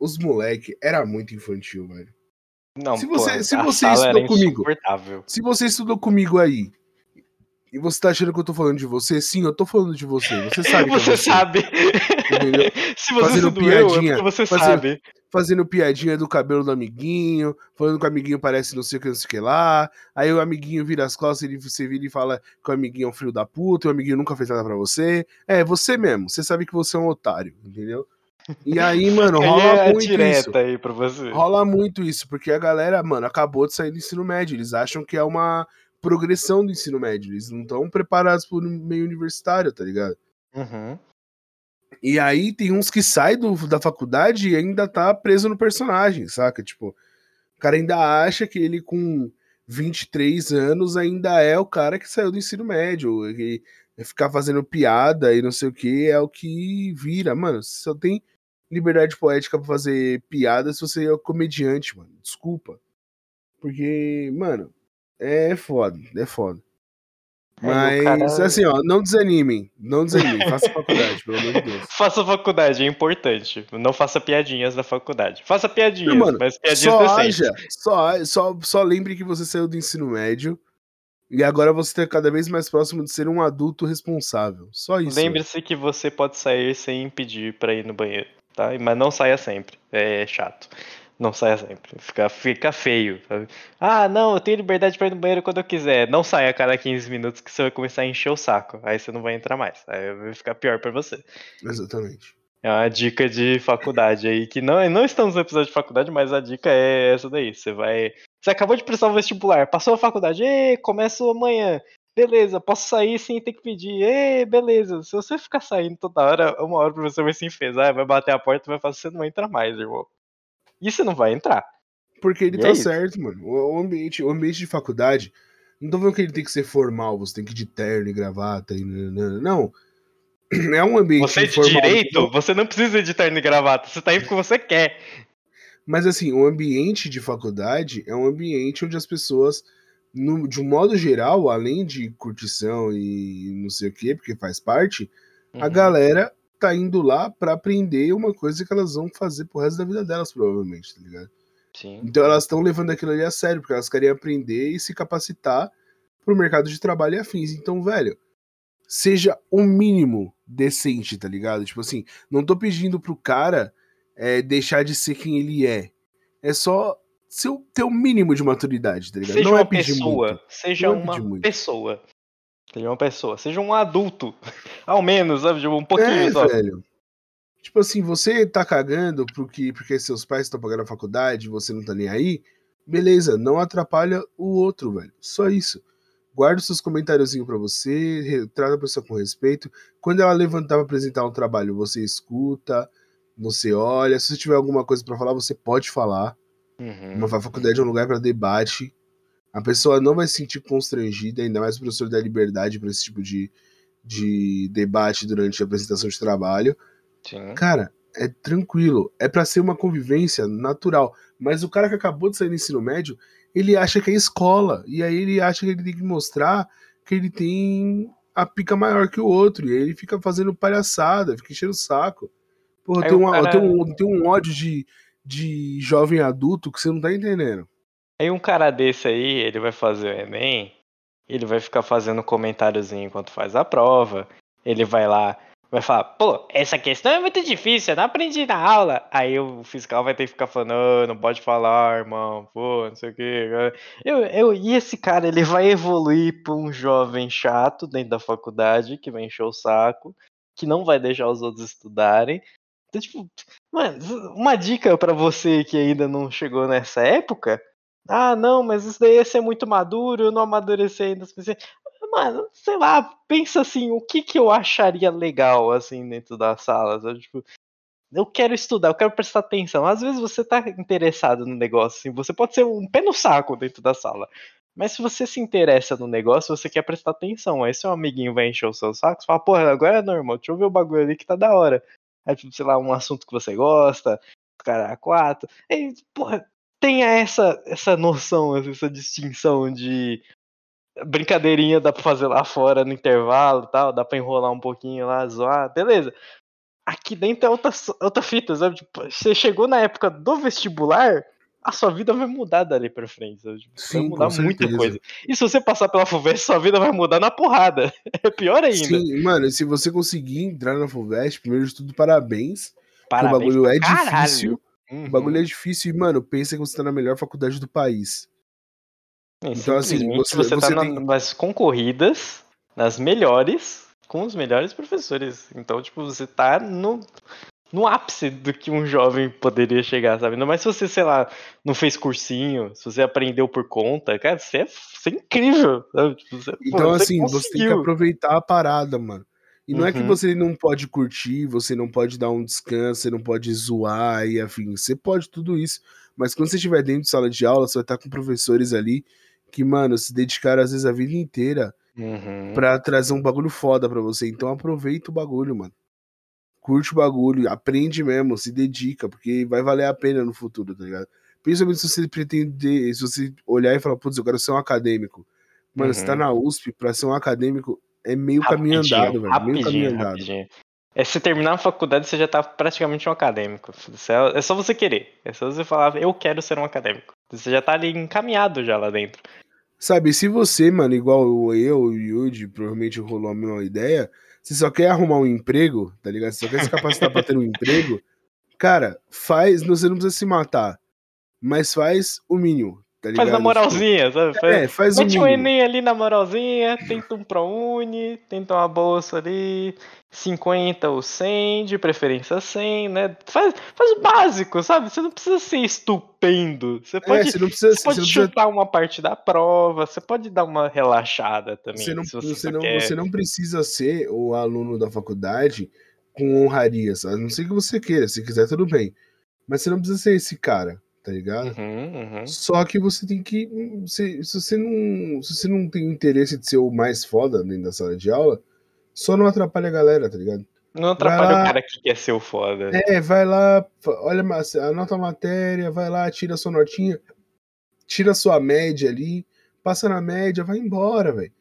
Os moleque era muito infantil, velho. Não, Se pô, você- se a você estudou comigo. Se você estudou comigo aí e você tá achando que eu tô falando de você, sim, eu tô falando de você. Você sabe que é você você. sabe. Entendeu? Se você Fazendo eu, é piadinha, porque você fazendo- sabe. Fazendo piadinha do cabelo do amiguinho, falando que o amiguinho parece não sei o que, não sei o que lá. Aí o amiguinho vira as costas, ele, você vira e fala que o amiguinho é um filho da puta, o amiguinho nunca fez nada pra você. É, você mesmo. Você sabe que você é um otário, entendeu? E aí, mano, rola é muito isso. aí pra você. Rola muito isso, porque a galera, mano, acabou de sair do ensino médio. Eles acham que é uma progressão do ensino médio. Eles não estão preparados pro meio universitário, tá ligado? Uhum. E aí tem uns que saem da faculdade e ainda tá preso no personagem, saca? Tipo, o cara ainda acha que ele com 23 anos ainda é o cara que saiu do ensino médio. E ficar fazendo piada e não sei o que é o que vira. Mano, você só tem liberdade poética pra fazer piada se você é comediante, mano. Desculpa. Porque, mano, é foda, é foda. É, Mas, cara- assim, ó, não desanimem. Não desanimem. Faça faculdade, pelo amor de Deus. Faça faculdade, é importante. Não faça piadinhas na faculdade. Faça piadinhas, Não, mano, mas piadinhas Só decentes. haja, só, só, só lembre que você saiu do ensino médio e agora você está cada vez mais próximo de ser um adulto responsável. Só isso. Lembre-se que você pode sair sem pedir pra ir no banheiro, tá? Mas não saia sempre. É chato. Não saia sempre. Fica, fica feio. sabe? Ah, não, eu tenho liberdade pra ir no banheiro quando eu quiser. Não saia a cada 15 minutos que você vai começar a encher o saco. Aí você não vai entrar mais. Aí vai ficar pior pra você. Exatamente. É uma dica de faculdade aí, que não, não estamos no episódio de faculdade, mas a dica é essa daí. Você vai. Você acabou de prestar o vestibular, passou a faculdade, Ê, começo amanhã. Beleza, posso sair sem ter que pedir. Ê, beleza. Se você ficar saindo toda hora, uma hora o professor vai se enfesar, vai bater a porta e vai falar: você não vai entrar mais, irmão. E você não vai entrar. Porque ele E tá é isso. certo, mano. O ambiente, o ambiente de faculdade, não tô falando que ele tem que ser formal, você tem que ir de terno e gravata e não. É um ambiente Você de informal. direito, você não precisa de terno e gravata, você tá aí porque você quer. Mas assim, o ambiente de faculdade é um ambiente onde as pessoas, no- de um modo geral, além de curtição e não sei o quê, porque faz parte, a Uhum. galera tá indo lá pra aprender uma coisa que elas vão fazer pro resto da vida delas, provavelmente, tá ligado? Sim. Então elas estão levando aquilo ali a sério, porque elas querem aprender e se capacitar pro mercado de trabalho e afins. Então, velho, seja o mínimo decente, tá ligado? Tipo assim, não tô pedindo pro cara é, deixar de ser quem ele é. É só ser, o- ter o mínimo de maturidade, tá ligado? Seja não é uma pedir pessoa, muito. seja Não é uma muito. pessoa. Seja uma pessoa, seja um adulto. Ao menos, sabe? Tipo, um pouquinho é, só. velho. Tipo assim, você tá cagando porque, porque seus pais estão pagando a faculdade você não tá nem aí, beleza, não atrapalha o outro, velho. Só isso. Guarda os seus comentáriozinhos pra você, trata a pessoa com respeito. Quando ela levantar pra apresentar um trabalho, você escuta, você olha. Se você tiver alguma coisa pra falar, você pode falar. Uhum. Uma faculdade é um lugar pra debate. A pessoa não vai se sentir constrangida, ainda mais o professor dá liberdade pra esse tipo de, de debate durante a apresentação de trabalho. Sim. Cara, é tranquilo. É pra ser uma convivência natural. Mas o cara que acabou de sair do ensino médio, ele acha que é escola. E aí ele acha que ele tem que mostrar que ele tem a pica maior que o outro. E aí ele fica fazendo palhaçada, fica enchendo o saco. Porra, tem, uma, cara- um, um ódio de, de jovem adulto que você não tá entendendo. Aí um cara desse aí, ele vai fazer o Enem, ele vai ficar fazendo comentáriozinho enquanto faz a prova, ele vai lá, vai falar, pô, essa questão é muito difícil, eu não aprendi na aula. Aí o fiscal vai ter que ficar falando, "Ah, não pode falar, irmão, pô, não sei o quê. Eu, eu, e esse cara, ele vai evoluir pra um jovem chato dentro da faculdade, que vai encher o saco, que não vai deixar os outros estudarem. Então, tipo, mano, uma dica pra você que ainda não chegou nessa época, ah, não, mas isso daí ia ser muito maduro, eu não amadureci ainda. Mano, sei lá, pensa assim, o que que eu acharia legal, assim, dentro da sala, sabe? Tipo, eu quero estudar, eu quero prestar atenção. Às vezes você tá interessado no negócio, assim, você pode ser um pé no saco dentro da sala. Mas se você se interessa no negócio, você quer prestar atenção. Aí seu amiguinho vai encher o seu saco, você fala, porra, agora é normal, deixa eu ver o bagulho ali que tá da hora. Aí, tipo, sei lá, um assunto que você gosta, cara, quatro. Aí, porra, tenha essa, essa noção, essa distinção de brincadeirinha dá pra fazer lá fora no intervalo e tal, dá pra enrolar um pouquinho lá, zoar, beleza. Aqui dentro é outra, outra fita, sabe? Tipo, você chegou na época do vestibular, a sua vida vai mudar dali pra frente, sabe? Tipo, vai Sim, mudar com muita coisa. E se você passar pela FUVEST, sua vida vai mudar na porrada. É pior ainda. Sim, mano, se você conseguir entrar na FUVEST, primeiro de tudo, parabéns. Parabéns o bagulho é caralho. difícil. Uhum. O bagulho é difícil e, mano, pensa que você tá na melhor faculdade do país. É, Então, assim, você- você, tá tem- nas concorridas, nas melhores, com os melhores professores. Então, tipo, você tá no, no ápice do que um jovem poderia chegar, sabe? Não mais se você, sei lá, não fez cursinho, se você aprendeu por conta, cara, você é, você é incrível, sabe? Tipo, você, pô, Então, você assim, você tem que conseguiu. aproveitar a parada, mano. E não é que Uhum. você não pode curtir, você não pode dar um descanso, você não pode zoar e afim. Você pode tudo isso. Mas quando você estiver dentro de sala de aula, você vai estar com professores ali que, mano, se dedicaram às vezes a vida inteira Uhum. pra trazer um bagulho foda pra você. Então aproveita o bagulho, mano. Curte o bagulho, aprende mesmo, se dedica, porque vai valer a pena no futuro, tá ligado? Principalmente se você pretender, se você olhar e falar, putz, eu quero ser um acadêmico. Mano, você tá Uhum. na USP, pra ser um acadêmico, é meio caminho andado, velho. Meio caminho rapidinho, andado. rapidinho. É, se terminar a faculdade, você já tá praticamente um acadêmico. É é só você querer. É só você falar, eu quero ser um acadêmico. Você já tá ali encaminhado já lá dentro. Sabe, se você, mano, igual eu e o Yuji, provavelmente rolou a mesma ideia, você só quer arrumar um emprego, tá ligado? Você só quer se capacitar pra ter um emprego, cara, faz, você não precisa se matar, mas faz o mínimo. Tá? Faz na moralzinha, sabe? Faz, é, faz o mete um mínimo. Enem ali na moralzinha, tenta um ProUni, tenta uma bolsa ali, 50 ou 100, de preferência 100, né? Faz, faz o básico, sabe? Você não precisa ser estupendo. Você pode, é, você não precisa, você pode você não precisa chutar uma parte da prova, você pode dar uma relaxada também. Você não, você, só não, você não precisa ser o aluno da faculdade com honrarias, a não ser que você queira, se quiser, tudo bem. Mas você não precisa ser esse cara, tá ligado? Uhum, uhum. Só que você tem que. Se, se, você não, se você não tem interesse de ser o mais foda dentro da sala de aula, só não atrapalha a galera, tá ligado? Não atrapalha lá. o cara que quer ser o foda. É, vai lá, olha, anota a matéria, vai lá, tira a sua notinha, tira a sua média ali, passa na média, vai embora, velho.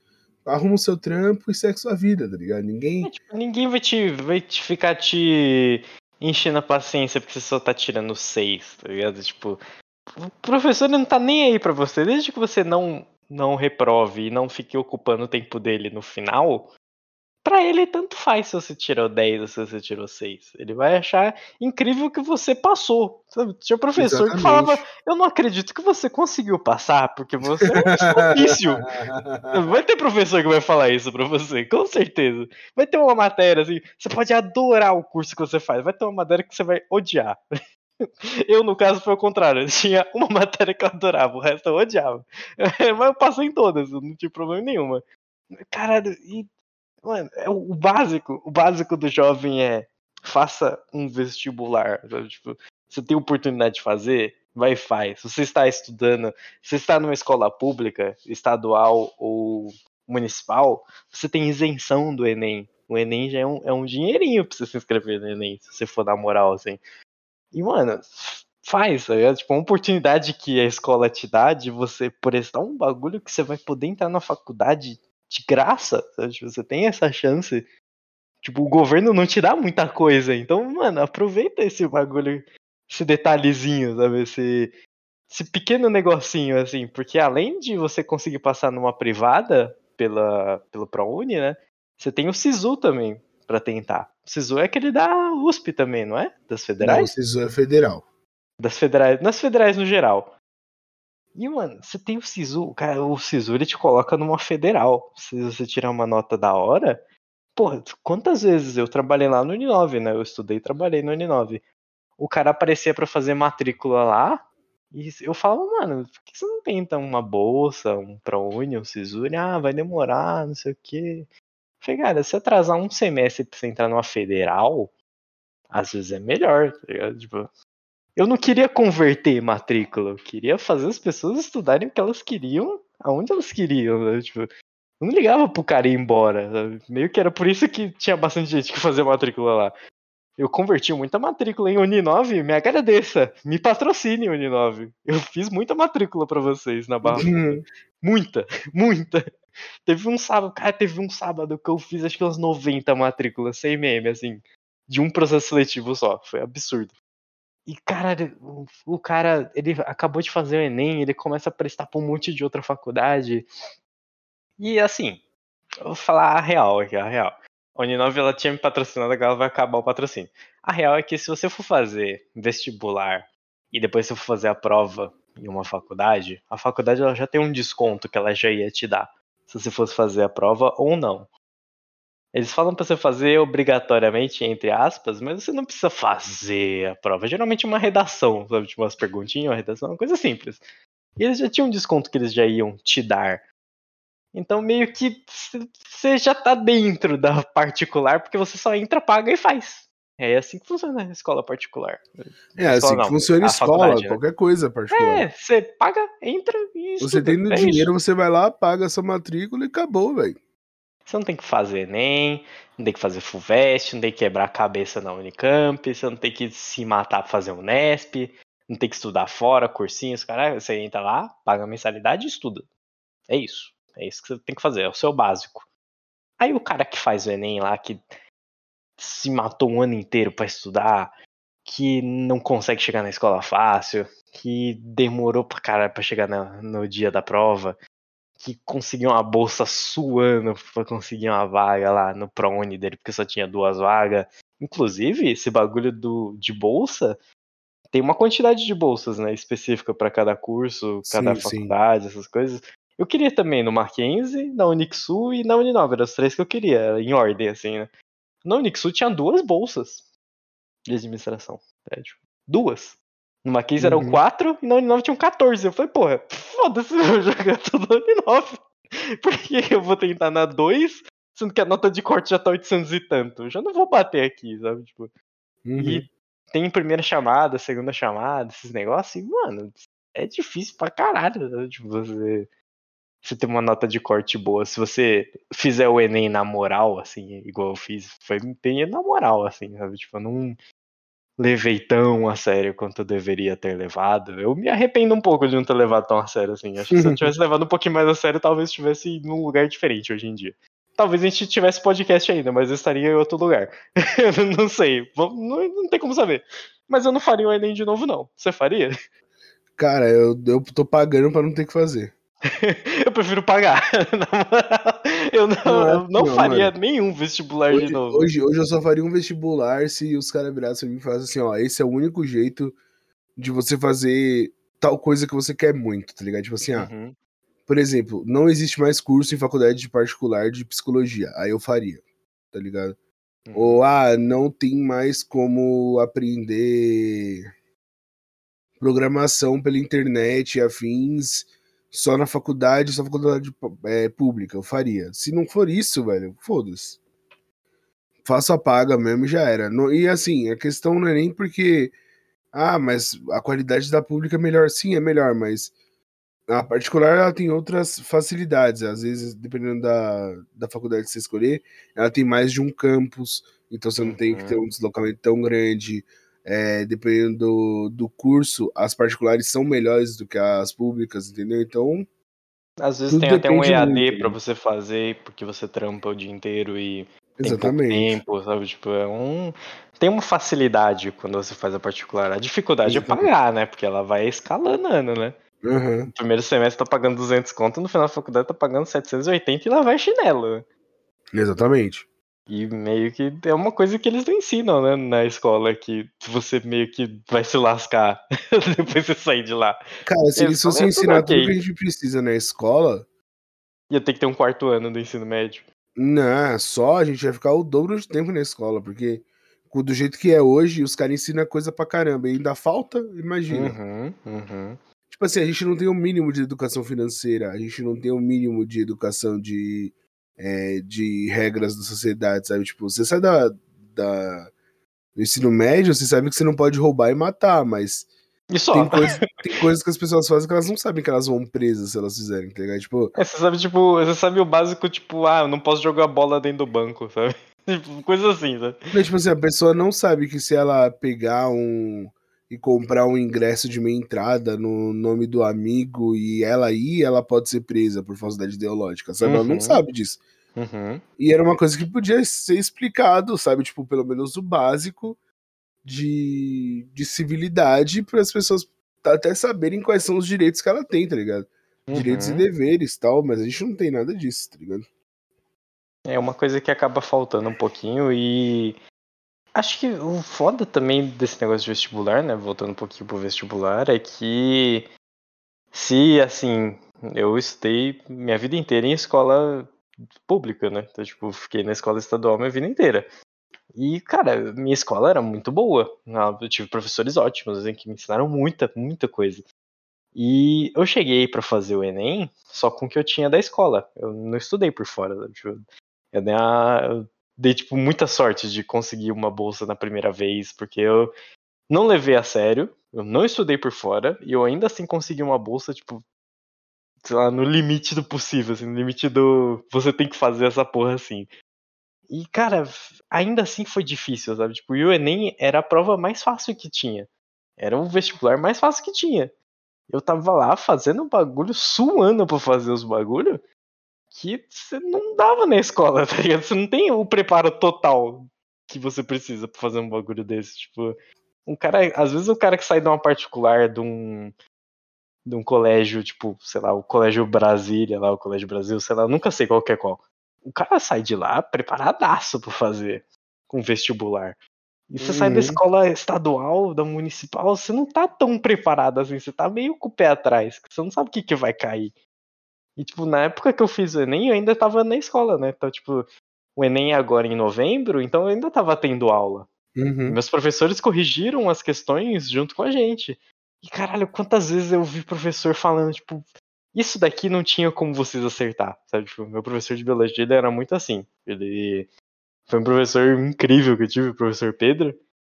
Arruma o seu trampo e segue sua vida, tá ligado? Ninguém. É, tipo, ninguém vai te, vai te ficar te enchendo a paciência porque você só tá tirando seis, tá ligado? Tipo, o professor não tá nem aí pra você. Desde que você não, não reprove e não fique ocupando o tempo dele no final, pra ele tanto faz se você tirou 10 ou se você tirou 6. Ele vai achar incrível que você passou. Sabe? Tinha professor que falava, eu não acredito que você conseguiu passar, porque você é um difícil. Vai ter professor que vai falar isso pra você, com certeza. Vai ter uma matéria assim, você pode adorar o curso que você faz, vai ter uma matéria que você vai odiar. Eu, no caso, foi o contrário. Tinha uma matéria que eu adorava, o resto eu odiava. Mas eu passei em todas, não tive problema nenhuma. Caralho, e. Mano, é o básico. O básico do jovem é faça um vestibular. sabe? Tipo, você tem oportunidade de fazer, vai e faz. Se você está estudando, se você está numa escola pública, estadual ou municipal, você tem isenção do Enem. O Enem já é um, é um dinheirinho pra você se inscrever no Enem, se você for dar moral, assim. E, mano, faz, tá ligado? Tipo, uma oportunidade que a escola te dá de você prestar um bagulho que você vai poder entrar na faculdade de graça, sabe? Tipo, Você tem essa chance. Tipo, o governo não te dá muita coisa. Então, mano, aproveita esse bagulho, esse detalhezinho, sabe? Esse, esse pequeno negocinho, assim. Porque além de você conseguir passar numa privada pela, pelo ProUni, né? Você tem o SISU também pra tentar. O SISU é aquele da USP também, não é? Das Não, federais? o SISU é federal. Das federais, nas federais no geral. E, mano, você tem o SISU, cara, o SISU ele te coloca numa federal. Se você tirar uma nota da hora. Porra, quantas vezes eu trabalhei lá no Uninove, né? Eu estudei e trabalhei no Uninove. O cara aparecia pra fazer matrícula lá. E eu falava, mano, por que você não tenta uma bolsa, um ProUni, um SISU? Ele, ah, vai demorar, não sei o quê. Falei, cara, se atrasar um semestre pra você entrar numa federal, às vezes é melhor, tá ligado? Tipo, eu não queria converter matrícula, eu queria fazer as pessoas estudarem o que elas queriam, aonde elas queriam, né? Tipo, eu não ligava pro cara ir embora, sabe? meio que era por isso que tinha bastante gente que fazia matrícula lá. Eu converti muita matrícula em Uninove, me agradeça, me patrocine Uninove. Eu fiz muita matrícula pra vocês na Barra Hum, Muita, muita. Teve um sábado, cara, teve um sábado que eu fiz acho que umas 90 matrículas, sem meme, assim, de um processo seletivo só. Foi absurdo. E, cara, o, cara, ele acabou de fazer o Enem, ele começa a prestar pra um monte de outra faculdade. E, assim, eu vou falar a real aqui, a real. A Uninove, ela tinha me patrocinado, agora vai acabar o patrocínio. A real é que se você for fazer vestibular e depois você for fazer a prova em uma faculdade, a faculdade ela já tem um desconto que ela já ia te dar se você fosse fazer a prova ou não. Eles falam pra você fazer obrigatoriamente, entre aspas, mas você não precisa fazer a prova. Geralmente é uma redação, sabe? Tipo umas perguntinhas, uma redação, uma coisa simples. E eles já tinham um desconto que eles já iam te dar. Então meio que você já tá dentro da particular, porque você só entra, paga e faz. É assim que funciona a escola particular. É assim Escola que não, funciona a escola, né? qualquer coisa particular. É, você paga, entra e Você estuda. tendo É isso. dinheiro, você vai lá, paga essa matrícula e acabou, velho. Você não tem que fazer Enem, não tem que fazer FUVEST, não tem que quebrar a cabeça na Unicamp, você não tem que se matar pra fazer um Nesp, não tem que estudar fora, cursinhos, caralho. Você entra lá, paga a mensalidade e estuda. É isso. É isso que você tem que fazer, é o seu básico. Aí o cara que faz o Enem lá, que se matou um ano inteiro pra estudar, que não consegue chegar na escola fácil, que demorou pra caralho pra chegar no dia da prova, que conseguiu uma bolsa suando pra conseguir uma vaga lá no ProUni dele, porque só tinha duas vagas. Inclusive, esse bagulho do, de bolsa tem uma quantidade de bolsas, né, específica para cada curso, cada Sim, faculdade, essas coisas. Eu queria também no Mackenzie, na Unixul e na Uninove, eram as três que eu queria, em ordem, assim, né. Na Unixul tinha duas bolsas de administração, é, tipo, duas. No Mackenzie eram Uhum. quatro e na Uninove tinham 14. Eu falei, porra, foda-se, eu vou jogar tudo na Uninove. Por que eu vou tentar na 2, sendo que a nota de corte já tá 800 e tanto? Eu já não vou bater aqui, sabe? Tipo, Uhum. e tem primeira chamada, segunda chamada, esses negócios, e, mano, é difícil pra caralho, né? Tipo, você, você ter uma nota de corte boa. Se você fizer o Enem na moral, assim, igual eu fiz, foi bem na moral, assim, sabe? Tipo, eu não levei tão a sério quanto eu deveria ter levado. Eu me arrependo um pouco de não ter levado tão a sério, assim. Acho que se eu tivesse levado um pouquinho mais a sério, talvez estivesse num lugar diferente hoje em dia. Talvez a gente tivesse podcast ainda, mas eu estaria em outro lugar. Eu não sei. Não, não tem como saber. Mas eu não faria o Enem de novo, não. Você faria? Cara, eu, eu tô pagando pra não ter que fazer. Eu prefiro pagar. Na moral, eu não, Não, é eu não não, faria mano. nenhum vestibular Hoje, de novo. hoje, hoje eu só faria um vestibular se os caras virassem e falassem assim, ó, esse é o único jeito de você fazer tal coisa que você quer muito, tá ligado? Tipo assim, ah, Uhum, por exemplo, não existe mais curso em faculdade de particular de psicologia. Aí eu faria, tá ligado? uhum. Ou, ah, não tem mais como aprender programação pela internet e afins só na faculdade, só na faculdade é, pública. Eu faria. Se não for isso, velho, foda-se. Faço a paga mesmo e já era. Não- e assim, a questão não é nem porque. Ah, mas a qualidade da pública é melhor. Sim, é melhor, mas a particular ela tem outras facilidades. Às vezes, dependendo da, da faculdade que você escolher, ela tem mais de um campus, então você não tem que ter Uhum. um deslocamento tão grande. É, dependendo do, do curso, as particulares são melhores do que as públicas, entendeu? Então, Às vezes tem até um EAD pra né? você fazer porque você trampa o dia inteiro e tem exatamente. tempo, sabe? Tipo, é um. Tem uma facilidade quando você faz a particular. A dificuldade é pagar, né? Porque ela vai escalonando, né? Aham, No primeiro semestre tá pagando 200 conto, no final da faculdade tá pagando 780 e lá vai chinelo. exatamente. E meio que é uma coisa que eles não ensinam, né, na escola, que você meio que vai se lascar depois você sair de lá. Cara, se Eles fossem tudo ensinar tudo ok. que a gente precisa na escola, Ia ter que ter um quarto ano do ensino médio. não, só a gente vai ficar o dobro de tempo na escola, porque do jeito que é hoje, os caras ensinam coisa pra caramba. E ainda falta, imagina. Uhum, uhum. Tipo assim, a gente não tem o mínimo de educação financeira, a gente não tem o mínimo de educação de, é, de regras da sociedade, sabe? Tipo, você sai da, da, do ensino médio, você sabe que você não pode roubar e matar, mas E só. tem, coisa, tem coisas que as pessoas fazem que elas não sabem que elas vão presas se elas fizerem, tá ligado? Tipo, É, você sabe, tipo, você sabe o básico, tipo, ah, eu não posso jogar bola dentro do banco, sabe? Tipo, coisa assim, sabe? Mas, tipo assim, a pessoa não sabe que se ela pegar um e comprar um ingresso de meia entrada no nome do amigo e ela ir, ela pode ser presa por falsidade ideológica, sabe? Ela não Uhum. sabe disso. Uhum. E era uma coisa que podia ser explicado, sabe? Tipo, pelo menos o básico de, de civilidade para as pessoas até saberem quais são os direitos que ela tem, tá ligado? Direitos e Uhum. deveres tal, mas a gente não tem nada disso, tá ligado? É uma coisa que acaba faltando um pouquinho e acho que o foda também desse negócio de vestibular, né, voltando um pouquinho pro vestibular, é que se assim, eu estudei minha vida inteira em escola pública, né? Então, tipo, fiquei na escola estadual minha vida inteira. E, cara, minha escola era muito boa. Eu tive professores ótimos, assim, que me ensinaram muita, muita coisa. E eu cheguei pra fazer o Enem só com o que eu tinha da escola. Eu não estudei por fora. Tipo, eu eu dei, tipo, muita sorte de conseguir uma bolsa na primeira vez, porque eu não levei a sério, eu não estudei por fora, e eu ainda assim consegui uma bolsa, tipo, sei lá, no limite do possível, assim, no limite do. Você tem que fazer essa porra assim. E, cara, ainda assim foi difícil, sabe? Tipo, e o Enem era a prova mais fácil que tinha. Era o vestibular mais fácil que tinha. Eu tava lá fazendo um bagulho, suando pra fazer os bagulhos, que você não dava na escola, tá ligado? Você não tem o preparo total que você precisa pra fazer um bagulho desse. Tipo, um cara. Às vezes o cara que sai de uma particular, de um. De um colégio, tipo, sei lá, o Colégio Brasília, lá, o Colégio Brasil, sei lá, nunca sei qual que é qual. O cara sai de lá preparadaço pra fazer com vestibular. E você uhum. sai da uhum. escola estadual, da municipal, você não tá tão preparado assim, você tá meio com o pé atrás, você não sabe o que, que vai cair. E, tipo, na época que eu fiz o Enem, eu ainda tava na escola, né? Então, tipo, o Enem é agora em novembro, então eu ainda tava tendo aula. Uhum. Meus professores corrigiram as questões junto com a gente. E caralho, quantas vezes eu vi professor falando, tipo, isso daqui não tinha como vocês acertar, sabe? Tipo, meu professor de biologia ele era muito assim. Ele foi um professor incrível que eu tive, o professor Pedro.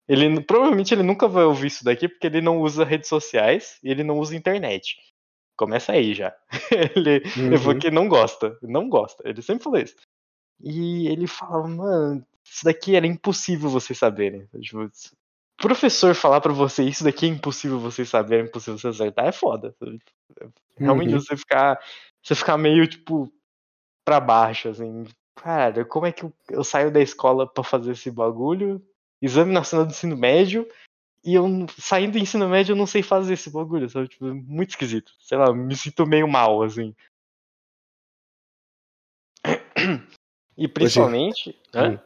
Ele provavelmente ele nunca vai ouvir isso daqui porque ele não usa redes sociais e ele não usa internet. Começa aí já. ele, uhum. ele falou uhum. que não gosta, não gosta. Ele sempre falou isso. E ele falava, mano, isso daqui era impossível vocês saberem. Tipo, professor falar para você isso daqui é impossível vocês saberem, é impossível você acertar, é foda. Realmente uhum. você ficar. Você ficar meio, tipo, pra baixo, assim. Cara, como é que eu, eu saio da escola para fazer esse bagulho? Exame nacional do ensino médio, e eu saindo do ensino médio eu não sei fazer esse bagulho, sabe? Tipo, muito esquisito. Sei lá, me sinto meio mal, assim. E principalmente. Hum.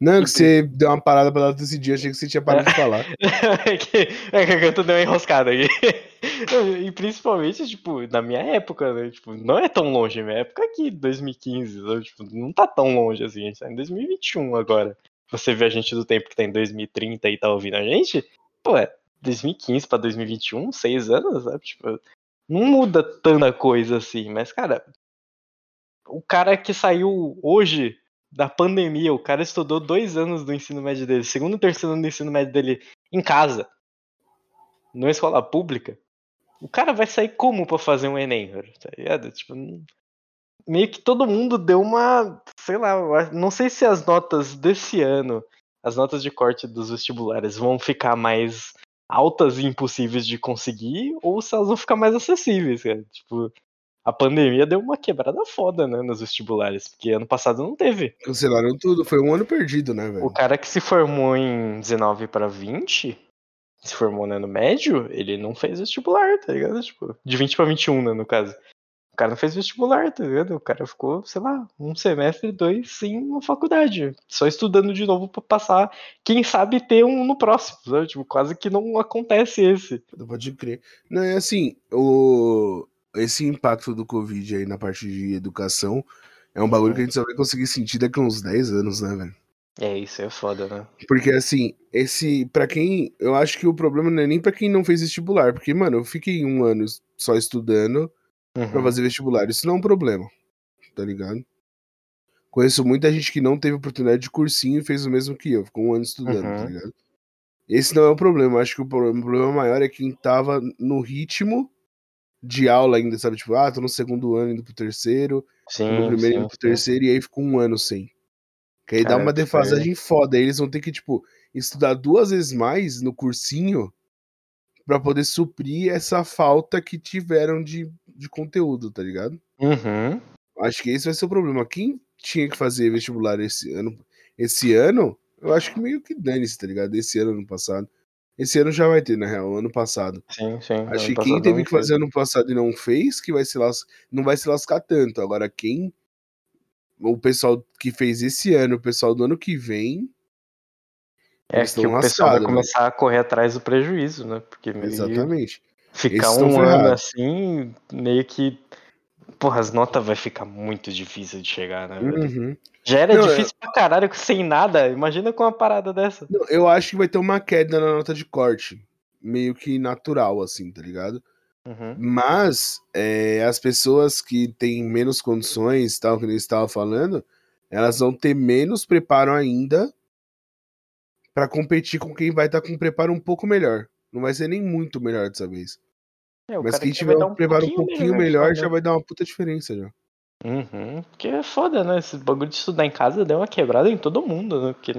Não, que você deu uma parada pra lá decidir, achei que você tinha parado de falar. é, que, é eu tô dando uma enroscada aqui. e principalmente, tipo, na minha época, né? Tipo, não é tão longe, minha época aqui, 2015, né? tipo, não tá tão longe assim, a gente tá em 2021 agora. Você vê a gente do tempo que tá em 2030 e tá ouvindo a gente, pô, é 2015 pra 2021, seis anos, sabe? Tipo, não muda tanta coisa assim, mas, cara, o cara que saiu hoje da pandemia, o cara estudou dois anos do ensino médio dele, segundo e terceiro ano do ensino médio dele em casa, numa escola pública, o cara vai sair como para fazer um Enem, tá ligado? Tipo, meio que todo mundo deu uma, sei lá, não sei se as notas desse ano, as notas de corte dos vestibulares vão ficar mais altas e impossíveis de conseguir, ou se elas vão ficar mais acessíveis, cara. Tipo, a pandemia deu uma quebrada foda, né, nos vestibulares, porque ano passado não teve. Cancelaram tudo, foi um ano perdido, né, velho? O cara que se formou em 19 para 20, se formou né, no médio, ele não fez vestibular, tá ligado? Tipo, de 20 para 21, né, no caso. O cara não fez vestibular, tá ligado? O cara ficou, sei lá, um semestre, dois, sim, uma faculdade. Só estudando de novo para passar. Quem sabe ter um no próximo, sabe? Tipo, quase que não acontece esse. Pode crer. Não, é assim, o esse impacto do Covid aí na parte de educação é um bagulho que a gente só vai conseguir sentir daqui a uns 10 anos, né, velho? É, isso é foda, né? Porque assim, esse. para quem. Eu acho que o problema não é nem pra quem não fez vestibular. Porque, mano, eu fiquei um ano só estudando uhum. pra fazer vestibular. Isso não é um problema. Tá ligado? Conheço muita gente que não teve oportunidade de cursinho e fez o mesmo que eu. Ficou um ano estudando, tá uhum. tá ligado? Esse não é o problema. Acho que o problema maior é quem tava no ritmo de aula ainda, sabe? Tipo, ah, tô no segundo ano indo pro terceiro, sim, no primeiro sim, indo pro sim. terceiro, e aí ficou um ano sem. Que aí Cara, dá uma defasagem é. foda. Aí eles vão ter que, tipo, estudar duas vezes mais no cursinho para poder suprir essa falta que tiveram de, de conteúdo, tá ligado? Uhum. Acho que esse vai ser o problema. Quem tinha que fazer vestibular esse ano, esse ano, eu acho que meio que dane-se, tá ligado? Esse ano, ano passado. Esse ano já vai ter, na real, ano passado. Sim, sim. Acho que quem teve que fazer ano passado e não fez, que vai se las... não vai se lascar tanto. Agora, quem. O pessoal que fez esse ano, o pessoal do ano que vem. É que o pessoal vai né? começar a correr atrás do prejuízo, né? Porque Exatamente. Ficar um ano assim, meio que Porra, as notas vai ficar muito difícil de chegar, né? Uhum. Já era não, difícil eu... pra caralho sem nada. Imagina com uma parada dessa. Não, eu acho que vai ter uma queda na nota de corte. Meio que natural, assim, tá ligado? Uhum. Mas é, as pessoas que têm menos condições, tal, que nem estava falando, elas vão ter menos preparo ainda para competir com quem vai estar tá com um preparo um pouco melhor. Não vai ser nem muito melhor dessa vez. É, Mas quem tiver um preparo um pouquinho melhor, melhor já vai dar uma puta diferença já. Uhum, porque é foda, né? Esse bagulho de estudar em casa deu uma quebrada em todo mundo, né? Porque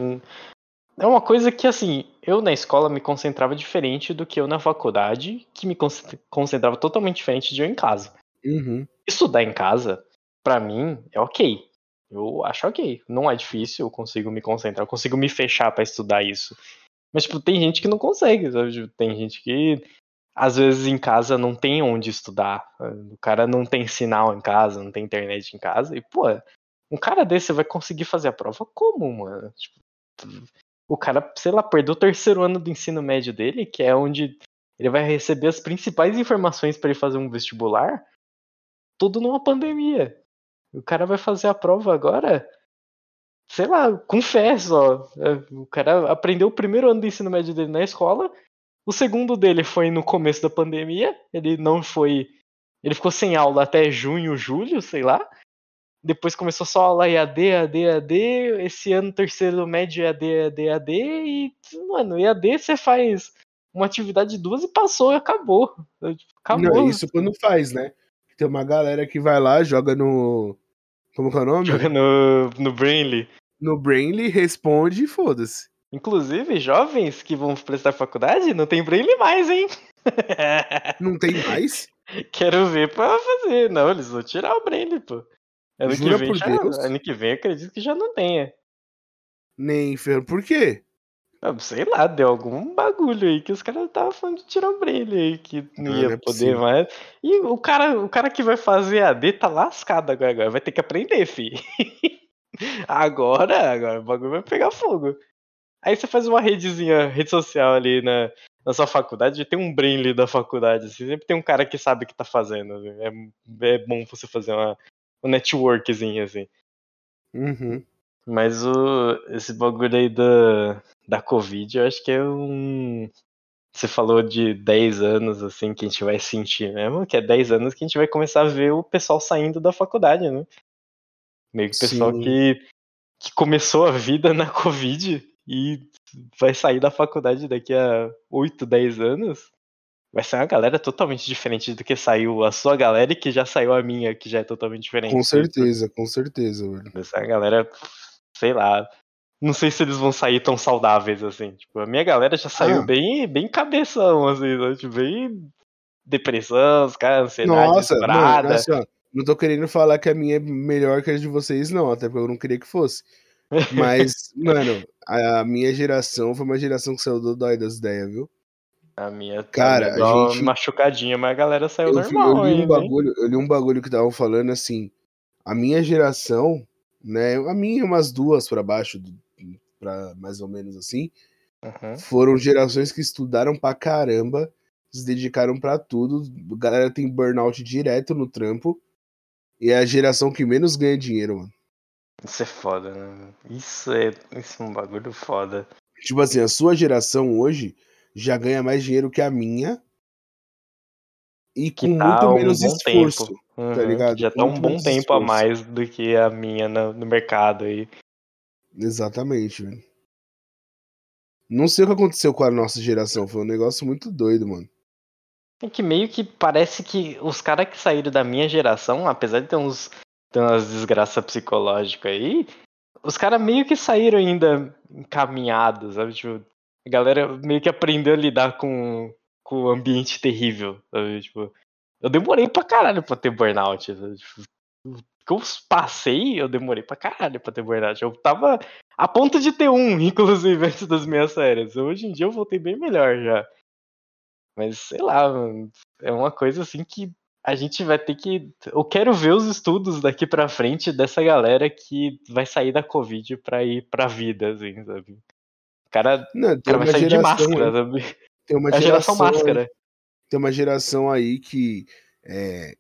é uma coisa que, assim, eu na escola me concentrava diferente do que eu na faculdade, que me concentrava totalmente diferente de eu em casa. Uhum. Estudar em casa, para mim, é ok. Eu acho ok. Não é difícil, eu consigo me concentrar, eu consigo me fechar para estudar isso. Mas, tipo, tem gente que não consegue, sabe? Tipo, tem gente que às vezes em casa não tem onde estudar. O cara não tem sinal em casa, não tem internet em casa. E, pô, um cara desse vai conseguir fazer a prova como, mano? Tipo, o cara, sei lá, perdeu o terceiro ano do ensino médio dele, que é onde ele vai receber as principais informações para ele fazer um vestibular, tudo numa pandemia. O cara vai fazer a prova agora, sei lá, com fé só. É, o cara aprendeu o primeiro ano do ensino médio dele na escola, o segundo dele foi no começo da pandemia, ele não foi. Ele ficou sem aula até junho, julho, sei lá. Depois começou só aula EAD, EAD, EAD. Esse ano, terceiro médio, EAD, EAD, EAD. E, mano, EAD você faz uma atividade de duas e passou e acabou. Tipo, acabou. Não, isso quando faz, né? Tem uma galera que vai lá, joga no. Como que é o nome? Joga no, no Brainly. No Brainly, responde e foda-se. Inclusive, jovens que vão prestar faculdade, não tem Brainly mais, hein? Não tem mais? Quero ver pra fazer. Não, eles vão tirar o Brainly, pô. Ano Jura que vem, já, ano que vem acredito que já não tenha. Nem ferro. Por quê? Ah, Sei lá, deu algum bagulho aí que os caras estavam falando de tirar o Braille aí, que não Ah, ia não é poder mais. E o cara, o cara que vai fazer AD tá lascado agora, agora vai ter que aprender, fi. agora, agora o bagulho vai pegar fogo. Aí você faz uma redezinha, rede social ali na, na sua faculdade, tem um brainly da faculdade, assim, sempre tem um cara que sabe o que tá fazendo. assim, É, é bom você fazer uma, um networkzinho, assim. Uhum. Mas o, esse bagulho aí da, da Covid, eu acho que é um. Você falou de 10 anos, assim, que a gente vai sentir mesmo, que é 10 anos que a gente vai começar a ver o pessoal saindo da faculdade, né? Meio que o pessoal Sim. que, que começou a vida na Covid e vai sair da faculdade daqui a 8, 10 anos. Vai ser uma galera totalmente diferente do que saiu a sua galera e que já saiu a minha, que já é totalmente diferente. Com certeza, com certeza, velho. Essa galera, sei lá. Não sei se eles vão sair tão saudáveis assim. Tipo, a minha galera já saiu Ah. bem, bem cabeção, assim, né? tipo, bem depressão, os caras, ansiedade Nossa, mano, disparada. assim, não tô querendo falar que a minha é melhor que a de vocês, não, até porque eu não queria que fosse. Mas, mano, a minha geração foi uma geração que saiu do dói das ideias, viu? A minha tá Cara, a gente- machucadinha, mas a galera saiu Eu, vi- eu normal li um ainda, hein? bagulho, eu li um bagulho que estavam falando assim, a minha geração, né, a minha umas duas pra baixo, pra mais ou menos assim, Uhum. foram gerações que estudaram pra caramba, se dedicaram pra tudo, a galera tem burnout direto no trampo, e é a geração que menos ganha dinheiro, mano. Isso é foda, né? Isso é, isso é um bagulho foda. Tipo assim, a sua geração hoje já ganha mais dinheiro que a minha e Que com tá muito um menos bom esforço. tempo. Uhum, ligado? que Já tá um bom tempo a esforço. mais do que a minha no, no mercado aí. Exatamente, velho. Não sei o que aconteceu com a nossa geração, foi um negócio muito doido, mano. É que meio que parece que os caras que saíram da minha geração, apesar de ter uns ter umas desgraças psicológicas aí, os caras meio que saíram ainda encaminhados, sabe? Tipo, a galera meio que aprendeu a lidar com, com o ambiente terrível, sabe? Tipo, eu demorei pra caralho pra ter burnout, sabe? Tipo, o que eu passei, eu demorei pra caralho pra ter burnout. Eu tava a ponto de ter um, inclusive, antes das minhas férias. Hoje em dia eu voltei bem melhor já. Mas sei lá, mano, é uma coisa assim que a gente vai ter que. Eu quero ver os estudos daqui pra frente dessa galera que vai sair da Covid pra ir pra vida, assim, sabe? O cara, Não, cara vai sair de geração, máscara, aí- sabe? tem uma É a geração geração, máscara. Tem uma geração aí que é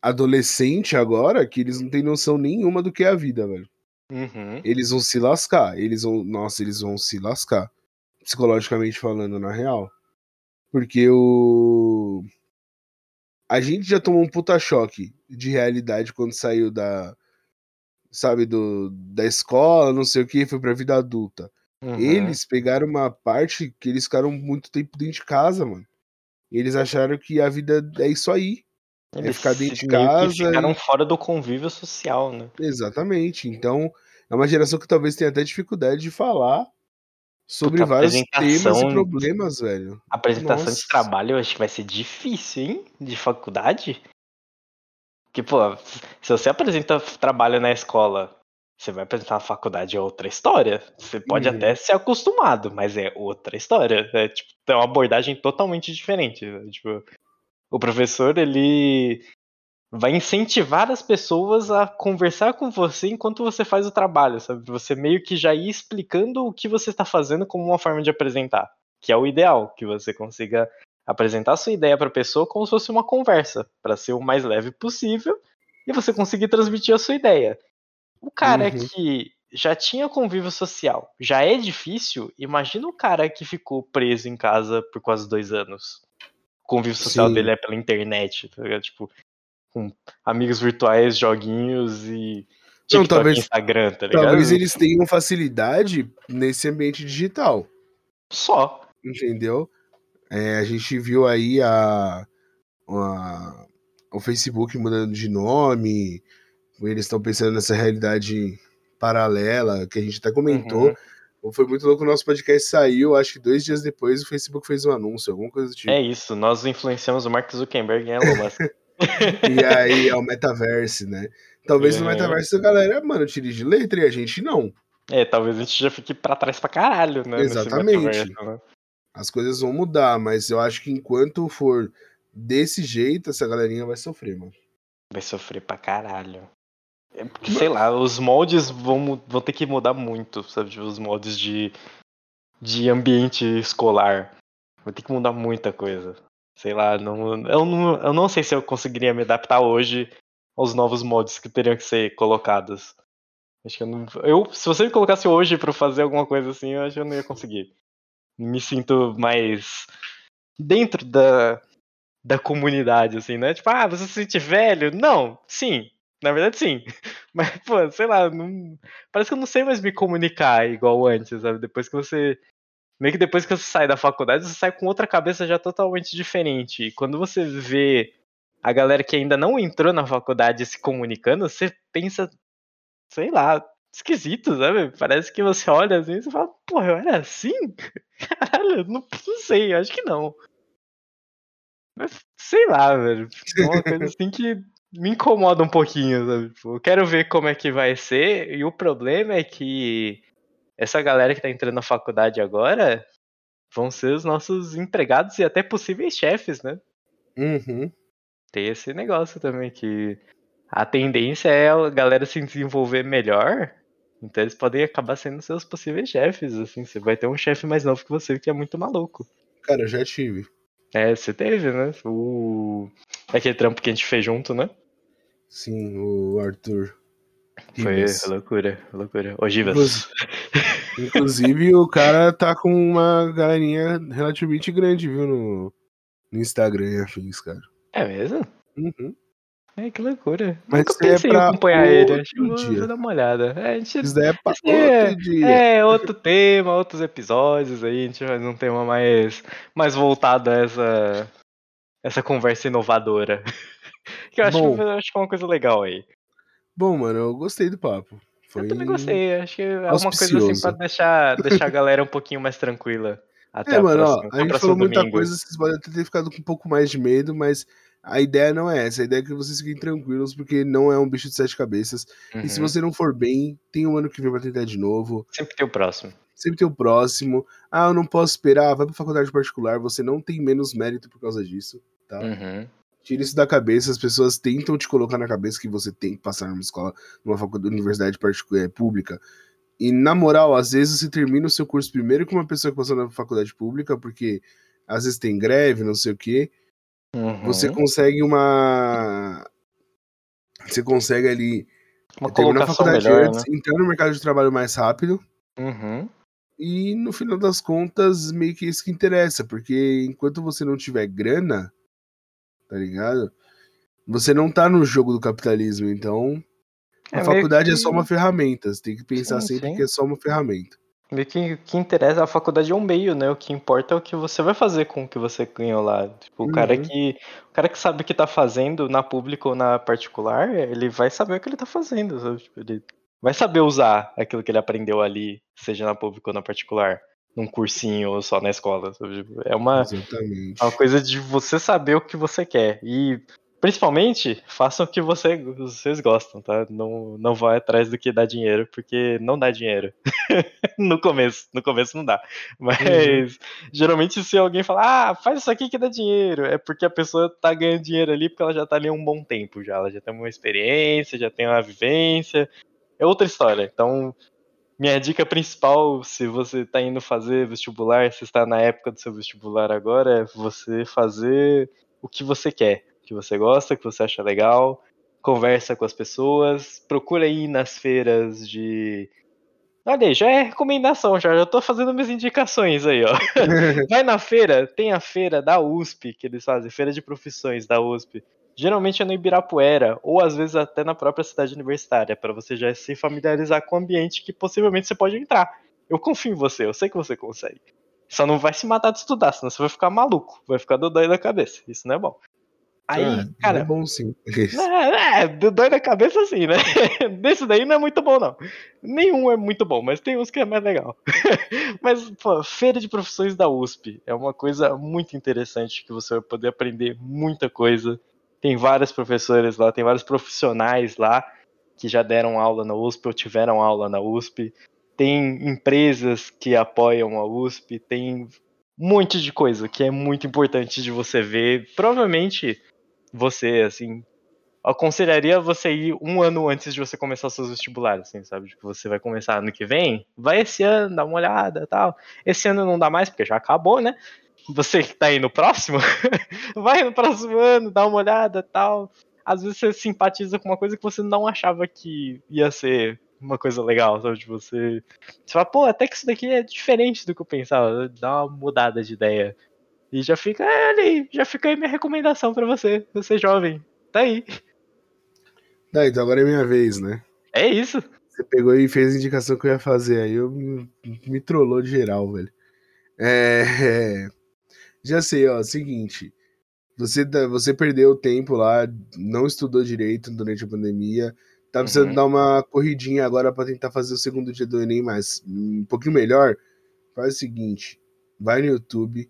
adolescente agora que eles não têm noção nenhuma do que é a vida, velho. Uhum. Eles vão se lascar, eles vão, nossa, eles vão se lascar, psicologicamente falando, na real. Porque o a gente já tomou um puta choque de realidade quando saiu da sabe do da escola, não sei o que, foi pra vida adulta. uhum. Eles pegaram uma parte que eles ficaram muito tempo dentro de casa, mano. Eles acharam que a vida é isso aí. Eles ficar dentro de que casa ficaram e- fora do convívio social, né? Exatamente. Então, é uma geração que talvez tenha até dificuldade de falar sobre Puta, vários temas e problemas, velho. Apresentação Nossa. de trabalho eu acho que vai ser difícil, hein? De faculdade. Porque, pô, se você apresenta trabalho na escola, você vai apresentar na faculdade é outra história. Você pode Uhum. até ser acostumado, mas é outra história. É, tipo, é uma abordagem totalmente diferente. né? Tipo, o professor, ele vai incentivar as pessoas a conversar com você enquanto você faz o trabalho, sabe? Você meio que já ir explicando o que você está fazendo como uma forma de apresentar, que é o ideal, que você consiga apresentar a sua ideia para a pessoa como se fosse uma conversa, para ser o mais leve possível e você conseguir transmitir a sua ideia. O cara uhum. que já tinha convívio social, já é difícil, imagina o cara que ficou preso em casa por quase dois anos. O convívio social Sim. dele é pela internet, tá? Tipo, com amigos virtuais, joguinhos e TikTok, Não, talvez, Instagram, tá ligado? Talvez eles tenham facilidade nesse ambiente digital. Só. Entendeu? É, a gente viu aí a, a, o Facebook mudando de nome, eles estão pensando nessa realidade paralela que a gente até comentou. Uhum. Foi muito louco, o nosso podcast saiu, acho que dois dias depois o Facebook fez um anúncio, alguma coisa do tipo. É isso, nós influenciamos o Mark Zuckerberg em Elon Musk. e aí é o metaverse, né? Talvez é. no metaverse a galera, mano, tire de letra e a gente não. É, talvez a gente já fique pra trás pra caralho, né? Exatamente. Né? As coisas vão mudar, mas eu acho que enquanto for desse jeito, essa galerinha vai sofrer, mano. Vai sofrer pra caralho. É sei lá, os moldes vão, vão ter que mudar muito, sabe? Tipo, os moldes de, de ambiente escolar. Vai ter que mudar muita coisa. Sei lá, não, eu, não, eu não sei se eu conseguiria me adaptar hoje aos novos mods que teriam que ser colocados. Acho que eu não. Eu, se você me colocasse hoje para fazer alguma coisa assim, eu acho que eu não ia conseguir. Me sinto mais dentro da, da comunidade, assim, né? Tipo, ah, você se sente velho? Não, sim. Na verdade, sim. Mas, pô, sei lá, não... parece que eu não sei mais me comunicar igual antes, sabe? Depois que você meio que depois que você sai da faculdade, você sai com outra cabeça já totalmente diferente. E quando você vê a galera que ainda não entrou na faculdade se comunicando, você pensa, sei lá, esquisito, sabe? Parece que você olha assim e fala, porra, eu era assim? Caralho, não, não sei, acho que não. Mas sei lá, velho. Uma coisa assim que me incomoda um pouquinho, sabe? Tipo, eu quero ver como é que vai ser, e o problema é que essa galera que tá entrando na faculdade agora vão ser os nossos empregados e até possíveis chefes, né? Uhum. Tem esse negócio também que a tendência é a galera se desenvolver melhor, então eles podem acabar sendo seus possíveis chefes, assim, você vai ter um chefe mais novo que você que é muito maluco. Cara, eu já tive. É, você teve, né? O... Aquele trampo que a gente fez junto, né? Sim, o Arthur. Foi loucura, loucura. Ogivas. Inclusive, o cara tá com uma galerinha relativamente grande, viu, no, no Instagram e afins, cara. É mesmo? Uhum. É, que loucura. Mas Nunca pensei é em acompanhar ele. Acho que vou, vou, dar uma olhada. É, a gente, Isso daí é pra outro é, dia. É, outro tema, outros episódios aí. A gente faz um tema mais, mais voltado a essa, essa conversa inovadora. Que eu acho, eu acho que é uma coisa legal aí. Bom, mano, eu gostei do papo. Foi eu também gostei. Acho que é uma coisa assim pra deixar, deixar a galera um pouquinho mais tranquila. Até é, mano, próxima, ó, a gente falou domingo. muita coisa, vocês podem ter ficado com um pouco mais de medo, mas a ideia não é essa. A ideia é que vocês fiquem tranquilos, porque não é um bicho de sete cabeças. Uhum. E se uhum. você não for bem, tem um ano que vem pra tentar de novo. Sempre tem o próximo. Sempre tem o próximo. Ah, eu não posso esperar, vai pra faculdade particular, você não tem menos mérito por causa disso, tá? Uhum. Tira isso da cabeça, as pessoas tentam te colocar na cabeça que você tem que passar numa escola, numa faculdade, universidade particular, é, pública. E na moral, às vezes você termina o seu curso primeiro com uma pessoa que passou na faculdade pública, porque às vezes tem greve, não sei o quê. Uhum. Você consegue uma. Você consegue ali. Uma terminar a faculdade melhor, antes, né? entrar no mercado de trabalho mais rápido. Uhum. E no final das contas, meio que isso que interessa, porque enquanto você não tiver grana, tá ligado? Você não tá no jogo do capitalismo, então a é faculdade que... é só uma ferramenta. Você tem que pensar sim, sempre sim. que é só uma ferramenta. Meio que o que interessa, a faculdade é um meio, né? O que importa é o que você vai fazer com o que você ganhou lá. Tipo, o cara uhum. que. O cara que sabe o que tá fazendo na pública ou na particular, ele vai saber o que ele tá fazendo. Sabe? Tipo, ele vai saber usar aquilo que ele aprendeu ali, seja na pública ou na particular num cursinho ou só na escola. Sabe? Tipo, é uma, Exatamente. uma coisa de você saber o que você quer. E Principalmente, façam o que você, vocês gostam, tá? Não, não vão atrás do que dá dinheiro, porque não dá dinheiro. no começo, no começo não dá. Mas uhum. geralmente se alguém falar, ah, faz isso aqui que dá dinheiro, é porque a pessoa tá ganhando dinheiro ali porque ela já tá ali um bom tempo já. Ela já tem uma experiência, já tem uma vivência. É outra história. Então, minha dica principal, se você está indo fazer vestibular, se está na época do seu vestibular agora, é você fazer o que você quer que você gosta, que você acha legal, conversa com as pessoas, procura ir nas feiras de. Olha aí, já é recomendação, já, já tô fazendo minhas indicações aí, ó. Vai na feira, tem a feira da USP que eles fazem, feira de profissões da USP. Geralmente é no Ibirapuera, ou às vezes até na própria cidade universitária, para você já se familiarizar com o ambiente que possivelmente você pode entrar. Eu confio em você, eu sei que você consegue. Só não vai se matar de estudar, senão você vai ficar maluco, vai ficar dodói da cabeça. Isso não é bom. Aí, ah, cara. É bom sim. É, é, dói na cabeça assim, né? Desse daí não é muito bom, não. Nenhum é muito bom, mas tem uns que é mais legal. mas, pô, Feira de Profissões da USP é uma coisa muito interessante que você vai poder aprender muita coisa. Tem vários professores lá, tem vários profissionais lá que já deram aula na USP ou tiveram aula na USP. Tem empresas que apoiam a USP, tem um monte de coisa que é muito importante de você ver. Provavelmente você, assim, aconselharia você ir um ano antes de você começar seus vestibulares, assim, sabe? Que você vai começar ano que vem, vai esse ano, dá uma olhada tal. Esse ano não dá mais, porque já acabou, né? Você que tá aí no próximo, vai no próximo ano, dá uma olhada tal. Às vezes você simpatiza com uma coisa que você não achava que ia ser uma coisa legal, sabe? De você. Você fala, pô, até que isso daqui é diferente do que eu pensava. Dá uma mudada de ideia. E já fica é, ali, já fica aí minha recomendação para você, você jovem. Tá aí. Tá, então agora é minha vez, né? É isso. Você pegou e fez a indicação que eu ia fazer, aí eu me, me trollou de geral, velho. É, é, já sei, ó, seguinte. Você, você perdeu o tempo lá, não estudou direito durante a pandemia, tá precisando uhum. dar uma corridinha agora para tentar fazer o segundo dia do Enem, mas um pouquinho melhor. Faz o seguinte: vai no YouTube,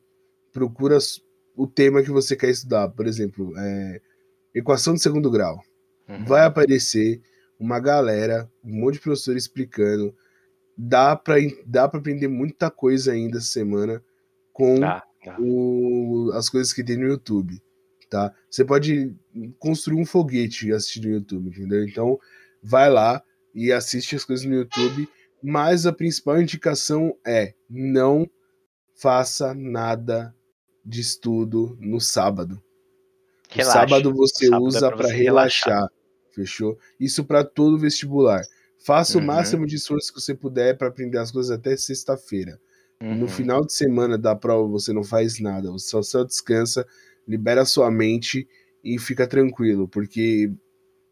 procura o tema que você quer estudar. Por exemplo, é, equação de segundo grau. Uhum. Vai aparecer uma galera, um monte de professores explicando. Dá para dá pra aprender muita coisa ainda essa semana com tá, tá. O, as coisas que tem no YouTube. Tá? Você pode construir um foguete assistindo no YouTube, entendeu? Então, vai lá e assiste as coisas no YouTube. Mas a principal indicação é não faça nada de estudo no sábado. Sábado você sábado é usa é para relaxar. relaxar. Fechou? Isso para todo vestibular. Faça uhum. o máximo de esforço que você puder para aprender as coisas até sexta-feira. Uhum. No final de semana da prova você não faz nada, você só, só descansa, libera sua mente e fica tranquilo, porque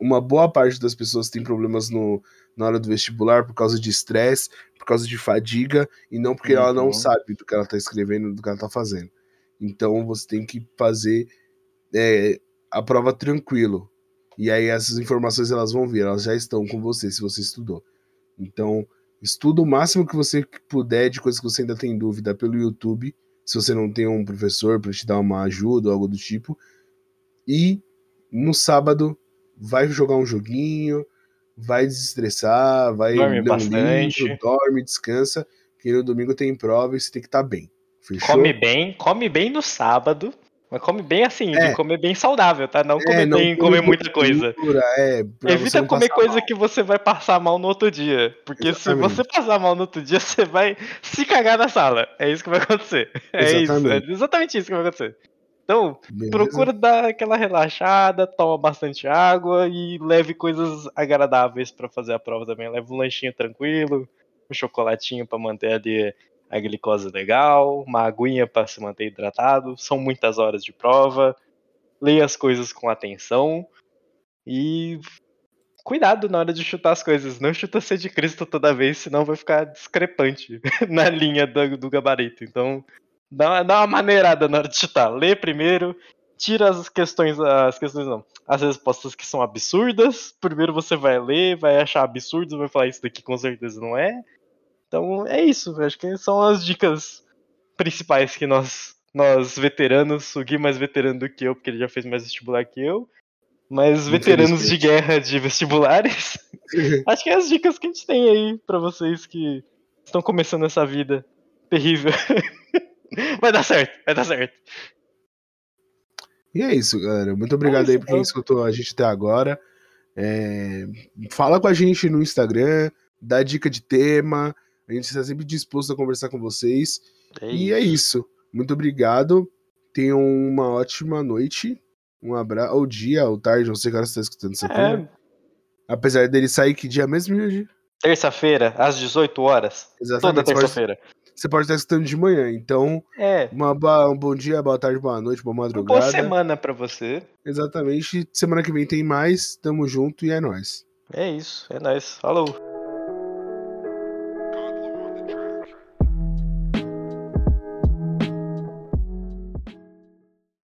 uma boa parte das pessoas tem problemas no, na hora do vestibular por causa de estresse, por causa de fadiga e não porque uhum. ela não uhum. sabe do que ela está escrevendo, do que ela está fazendo. Então você tem que fazer é, a prova tranquilo. E aí essas informações elas vão vir, elas já estão com você se você estudou. Então, estuda o máximo que você puder de coisas que você ainda tem dúvida pelo YouTube, se você não tem um professor para te dar uma ajuda ou algo do tipo. E no sábado vai jogar um joguinho, vai desestressar, vai dorme ler um bastante. livro, dorme, descansa, que no domingo tem prova e você tem que estar tá bem. Fechou? Come bem, come bem no sábado. Mas come bem assim, é. comer bem saudável, tá? Não é, comer não bem, comer muita coisa. É, Evita comer coisa mal. que você vai passar mal no outro dia. Porque Exatamente. se você passar mal no outro dia, você vai se cagar na sala. É isso que vai acontecer. É Exatamente. isso. É exatamente isso que vai acontecer. Então, Beleza. procura dar aquela relaxada, toma bastante água e leve coisas agradáveis para fazer a prova também. Leve um lanchinho tranquilo, um chocolatinho para manter ali a glicose legal, uma aguinha para se manter hidratado. São muitas horas de prova. Leia as coisas com atenção e cuidado na hora de chutar as coisas. Não chuta ser de Cristo toda vez, senão vai ficar discrepante na linha do, do gabarito. Então, dá, dá uma maneirada na hora de chutar. Lê primeiro, tira as questões, as questões não, as respostas que são absurdas. Primeiro você vai ler, vai achar absurdo, vai falar isso daqui com certeza não é. Então é isso, acho que são as dicas principais que nós, nós veteranos, o Gui mais veterano do que eu, porque ele já fez mais vestibular que eu, Mas veteranos de guerra de vestibulares, acho que é as dicas que a gente tem aí para vocês que estão começando essa vida terrível. vai dar certo, vai dar certo. E é isso, galera. Muito obrigado é isso, aí por quem escutou a gente até agora. É... Fala com a gente no Instagram, dá dica de tema. A gente está sempre disposto a conversar com vocês. É e é isso. Muito obrigado. Tenham uma ótima noite. Um abraço. Ou dia, ou tarde, não sei que hora você está escutando isso aqui. É. Né? Apesar dele sair que dia mesmo, hoje? Terça-feira, às 18 horas. Exatamente. Toda terça-feira. Você pode estar escutando de manhã, então. É. Uma, um bom dia, boa tarde, boa noite, boa madrugada. Uma boa semana para você. Exatamente. Semana que vem tem mais. Tamo junto e é nóis. É isso, é nóis. Falou.